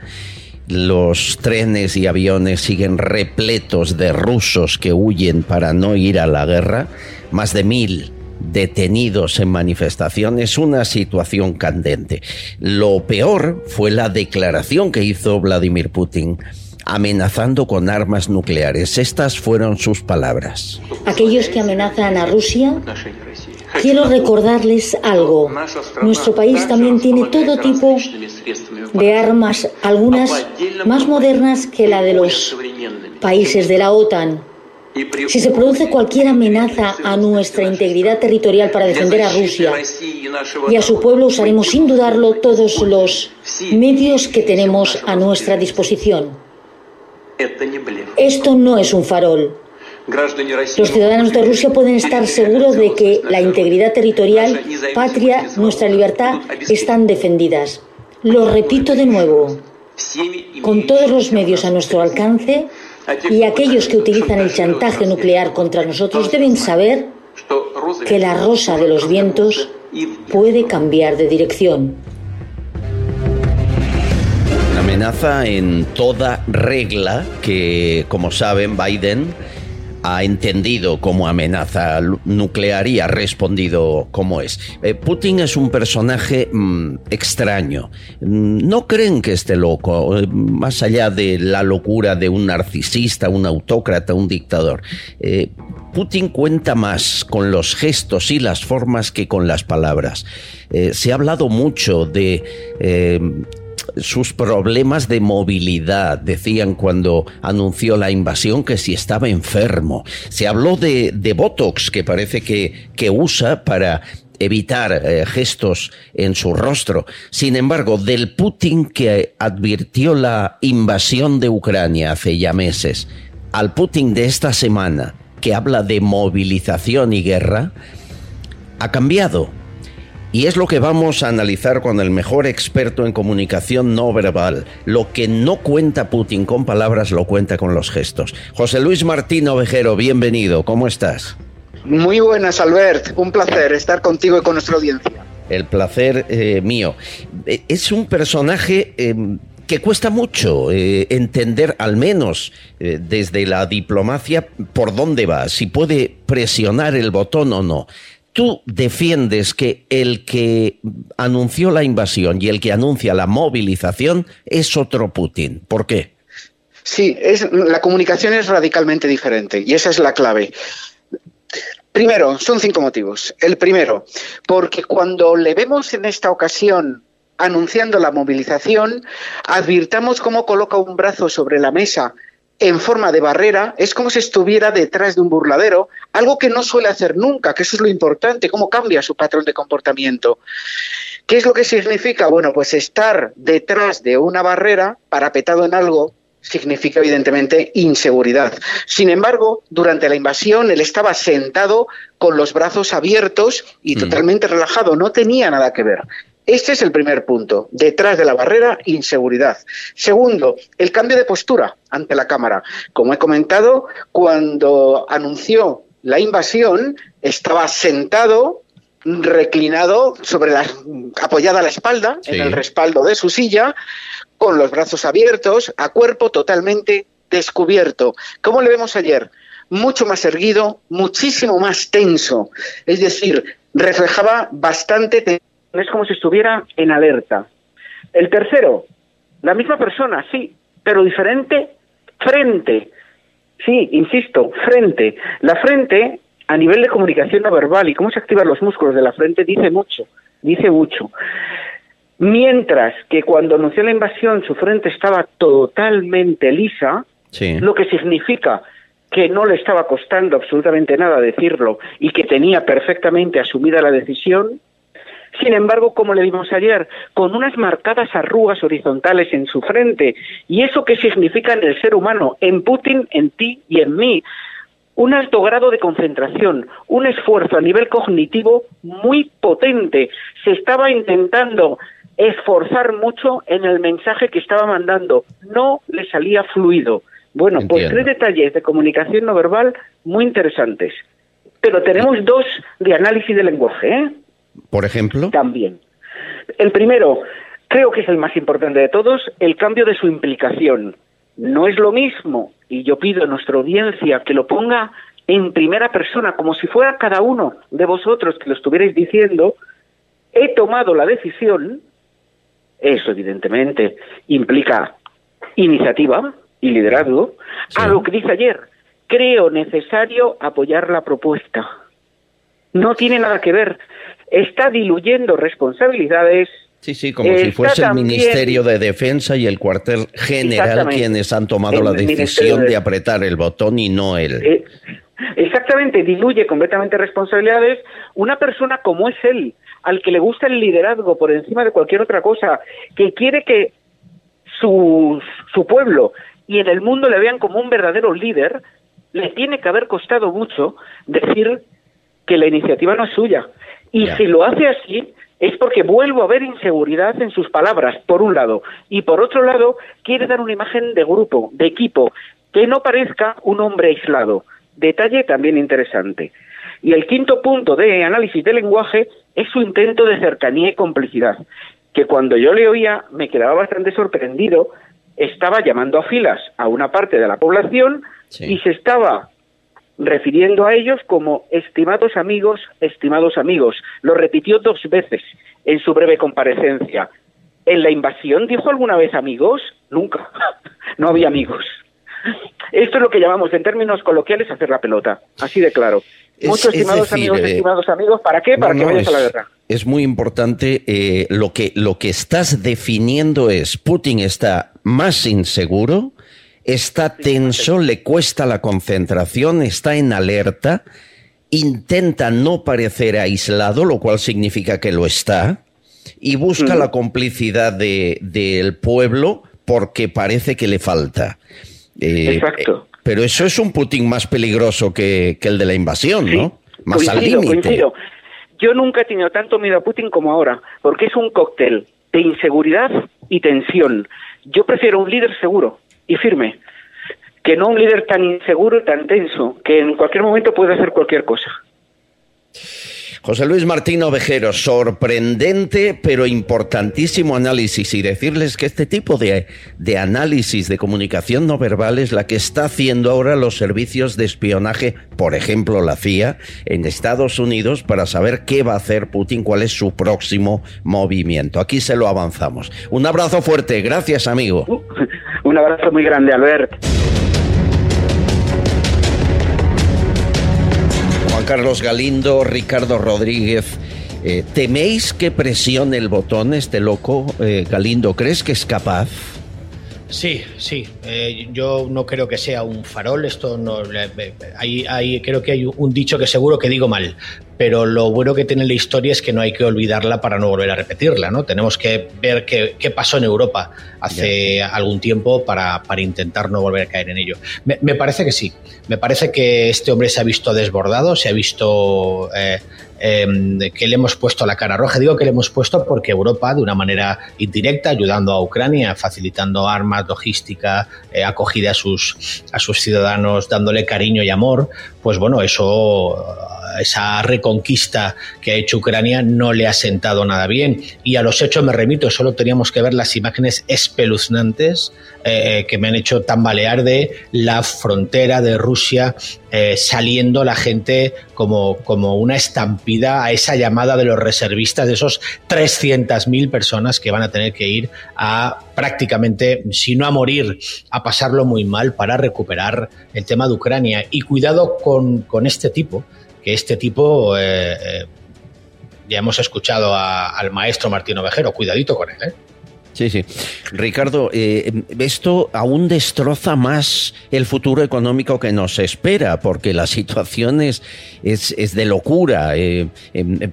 Los trenes y aviones siguen repletos de rusos que huyen para no ir a la guerra. Más de mil detenidos en manifestaciones, una situación candente. Lo peor fue la declaración que hizo Vladimir Putin amenazando con armas nucleares. Estas fueron sus palabras. Aquellos que amenazan a Rusia, quiero recordarles algo. Nuestro país también tiene todo tipo de armas, algunas más modernas que la de los países de la OTAN. Si se produce cualquier amenaza a nuestra integridad territorial para defender a Rusia y a su pueblo, usaremos sin dudarlo todos los medios que tenemos a nuestra disposición. Esto no es un farol. Los ciudadanos de Rusia pueden estar seguros de que la integridad territorial, patria, nuestra libertad están defendidas. Lo repito de nuevo, con todos los medios a nuestro alcance y aquellos que utilizan el chantaje nuclear contra nosotros deben saber que la rosa de los vientos puede cambiar de dirección. Amenaza en toda regla que, como saben, Biden ha entendido como amenaza nuclear y ha respondido como es. Eh, Putin es un personaje mm, extraño. Mm, No creen que esté loco, eh, más allá de la locura de un narcisista, un autócrata, un dictador. Eh, Putin cuenta más con los gestos y las formas que con las palabras. Se ha hablado mucho de sus problemas de movilidad. Decían cuando anunció la invasión que si estaba enfermo. Se habló de, de Botox, que parece que, que usa para evitar eh, gestos en su rostro. Sin embargo, del Putin que advirtió la invasión de Ucrania hace ya meses, al Putin de esta semana, que habla de movilización y guerra, ha cambiado. Y es lo que vamos a analizar con el mejor experto en comunicación no verbal. Lo que no cuenta Putin con palabras lo cuenta con los gestos. José Luis Martín Ovejero, bienvenido. ¿Cómo estás? Muy buenas, Albert. Un placer estar contigo y con nuestra audiencia. El placer eh, mío. Eh, Es un personaje eh, que cuesta mucho eh, entender, al menos eh, desde la diplomacia, por dónde va, si puede presionar el botón o no. Tú defiendes que el que anunció la invasión y el que anuncia la movilización es otro Putin. ¿Por qué? Sí, la comunicación es radicalmente diferente y esa es la clave. Primero, son cinco motivos. El primero, porque cuando le vemos en esta ocasión anunciando la movilización, advirtamos cómo coloca un brazo sobre la mesa en forma de barrera, es como si estuviera detrás de un burladero, algo que no suele hacer nunca, que eso es lo importante, cómo cambia su patrón de comportamiento. ¿Qué es lo que significa? Bueno, pues estar detrás de una barrera, parapetado en algo, significa evidentemente inseguridad. Sin embargo, durante la invasión él estaba sentado con los brazos abiertos y totalmente relajado, no tenía nada que ver. Este es el primer punto. Detrás de la barrera, inseguridad. Segundo, el cambio de postura ante la Cámara. Como he comentado, cuando anunció la invasión, estaba sentado, reclinado, sobre la, apoyada a la espalda, Sí. en el respaldo de su silla, con los brazos abiertos, a cuerpo totalmente descubierto. ¿Cómo le vemos ayer? Mucho más erguido, muchísimo más tenso. Es decir, reflejaba bastante. Es como si estuviera en alerta. El tercero, la misma persona, sí, pero diferente frente. Sí, insisto, frente. La frente, a nivel de comunicación no verbal y cómo se activan los músculos de la frente, dice mucho, dice mucho. Mientras que cuando anunció la invasión su frente estaba totalmente lisa, lo que significa que no le estaba costando absolutamente nada decirlo y que tenía perfectamente asumida la decisión, sin embargo, como le vimos ayer, con unas marcadas arrugas horizontales en su frente. ¿Y eso qué significa en el ser humano? En Putin, en ti y en mí. Un alto grado de concentración, un esfuerzo a nivel cognitivo muy potente. Se estaba intentando esforzar mucho en el mensaje que estaba mandando. No le salía fluido. Bueno, pues tres detalles de comunicación no verbal muy interesantes. Pero tenemos dos de análisis de lenguaje, ¿eh? Por ejemplo. También. El primero, creo que es el más importante de todos, el cambio de su implicación. No es lo mismo, y yo pido a nuestra audiencia que lo ponga en primera persona, como si fuera cada uno de vosotros que lo estuvierais diciendo, he tomado la decisión, eso evidentemente implica iniciativa y liderazgo, a lo que dice ayer, creo necesario apoyar la propuesta. No tiene nada que ver está diluyendo responsabilidades. Sí, sí, como si fuese el Ministerio de Defensa y el cuartel general quienes han tomado la decisión de... apretar el botón y no él. Eh, exactamente, diluye completamente responsabilidades. Una persona como es él, al que le gusta el liderazgo por encima de cualquier otra cosa, que quiere que su, su pueblo y en el mundo le vean como un verdadero líder, le tiene que haber costado mucho decir que la iniciativa no es suya, y si lo hace así, es porque vuelvo a ver inseguridad en sus palabras, por un lado, y por otro lado, quiere dar una imagen de grupo, de equipo, que no parezca un hombre aislado. Detalle también interesante. Y el quinto punto de análisis del lenguaje es su intento de cercanía y complicidad, que cuando yo le oía me quedaba bastante sorprendido, estaba llamando a filas a una parte de la población y se estaba refiriendo a ellos como estimados amigos, estimados amigos. Lo repitió dos veces en su breve comparecencia. ¿En la invasión dijo alguna vez amigos? Nunca. [laughs] No había amigos. Esto es lo que llamamos en términos coloquiales hacer la pelota. Así de claro. Muchos estimados amigos, eh, estimados amigos, ¿para qué? Para que vayas a la guerra. Es muy importante. Eh, lo, que, lo que estás definiendo es Putin está más inseguro, está tenso, le cuesta la concentración, está en alerta, intenta no parecer aislado, lo cual significa que lo está, y busca la complicidad del pueblo porque parece que le falta. Eh, Exacto. Eh, pero eso es un Putin más peligroso que, el de la invasión, ¿no? Más al límite. Yo nunca he tenido tanto miedo a Putin como ahora, porque es un cóctel de inseguridad y tensión. Yo prefiero un líder seguro, y firme, que no un líder tan inseguro y tan tenso, que en cualquier momento puede hacer cualquier cosa. José Luis Martín Ovejero, sorprendente pero importantísimo análisis y decirles que este tipo de, de, análisis de comunicación no verbal es la que está haciendo ahora los servicios de espionaje, por ejemplo la CIA, en Estados Unidos para saber qué va a hacer Putin, cuál es su próximo movimiento. Aquí se lo avanzamos. Un abrazo fuerte, gracias amigo. [laughs] Un abrazo muy grande, Albert. Carlos Galindo, Ricardo Rodríguez. Eh, ¿Teméis que presione el botón este loco, eh, Galindo? ¿Crees que es capaz? Sí, sí. Eh, yo no creo que sea un farol. Esto no. hay, creo que hay un dicho que seguro que digo mal. Pero lo bueno que tiene la historia es que no hay que olvidarla para no volver a repetirla, ¿no? Tenemos que ver qué, pasó en Europa hace algún tiempo para, para, intentar no volver a caer en ello. Me, me, parece que sí. Me parece que este hombre se ha visto desbordado, se ha visto eh, Em, que le hemos puesto la cara roja. Digo que le hemos puesto porque Europa, de una manera indirecta, ayudando a Ucrania, facilitando armas, logística, eh, acogida a sus, a sus ciudadanos, dándole cariño y amor, pues bueno, eso esa conquista que ha hecho Ucrania no le ha sentado nada bien. Y a los hechos me remito, solo teníamos que ver las imágenes espeluznantes eh, que me han hecho tambalear de la frontera de Rusia eh, saliendo la gente como, como una estampida a esa llamada de los reservistas, de esos 300.000 personas que van a tener que ir a prácticamente, si no a morir, a pasarlo muy mal para recuperar el tema de Ucrania. Y cuidado con, con este tipo, que este tipo, eh, ya hemos escuchado al maestro Martín Ovejero, cuidadito con él. ¿eh? Sí, sí. Ricardo, eh, esto aún destroza más el futuro económico que nos espera, porque la situación es, es, de locura. Eh, em, em,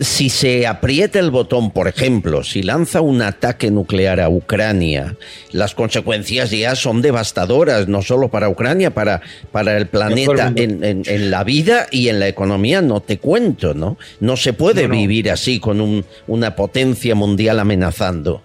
si se aprieta el botón, por ejemplo, si lanza un ataque nuclear a Ucrania, las consecuencias ya son devastadoras, no solo para Ucrania, para, para el planeta, en, en, la vida y en la economía, no te cuento, ¿no? No se puede vivir así con un, una potencia mundial amenazando.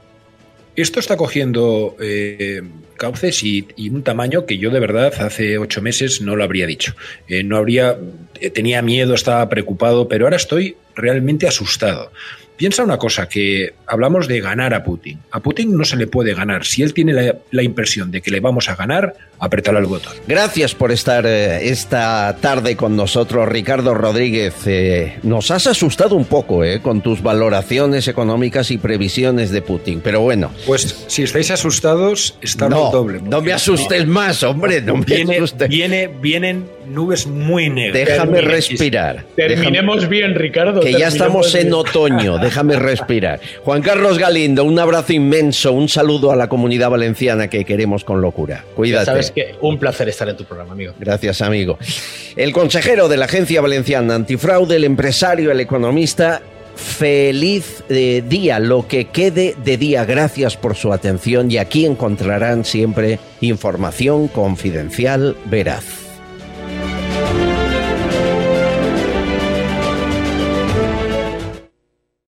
Esto está cogiendo eh, cauces y, un tamaño que yo de verdad hace ocho meses no lo habría dicho. Eh, no habría, eh, tenía miedo, estaba preocupado, pero ahora estoy realmente asustado. Piensa una cosa, que hablamos de ganar a Putin. A Putin no se le puede ganar. Si él tiene la, impresión de que le vamos a ganar, apretar el botón. Gracias por estar eh, esta tarde con nosotros, Ricardo Rodríguez. Eh, nos has asustado un poco eh, con tus valoraciones económicas y previsiones de Putin, pero bueno. Pues si estáis asustados, está no, doble. No me asustes más, hombre, no me viene, Viene, vienen nubes muy negras. Déjame respirar. Terminemos bien, Ricardo. Que ya estamos en otoño déjame respirar. Juan Carlos Galindo, un abrazo inmenso, un saludo a la comunidad valenciana que queremos con locura. Cuídate. Sabes que un placer estar en tu programa, amigo. Gracias, amigo. El consejero de la Agencia Valenciana Antifraude, el empresario, el economista, feliz eh, día, lo que quede de día. Gracias por su atención y aquí encontrarán siempre información confidencial veraz.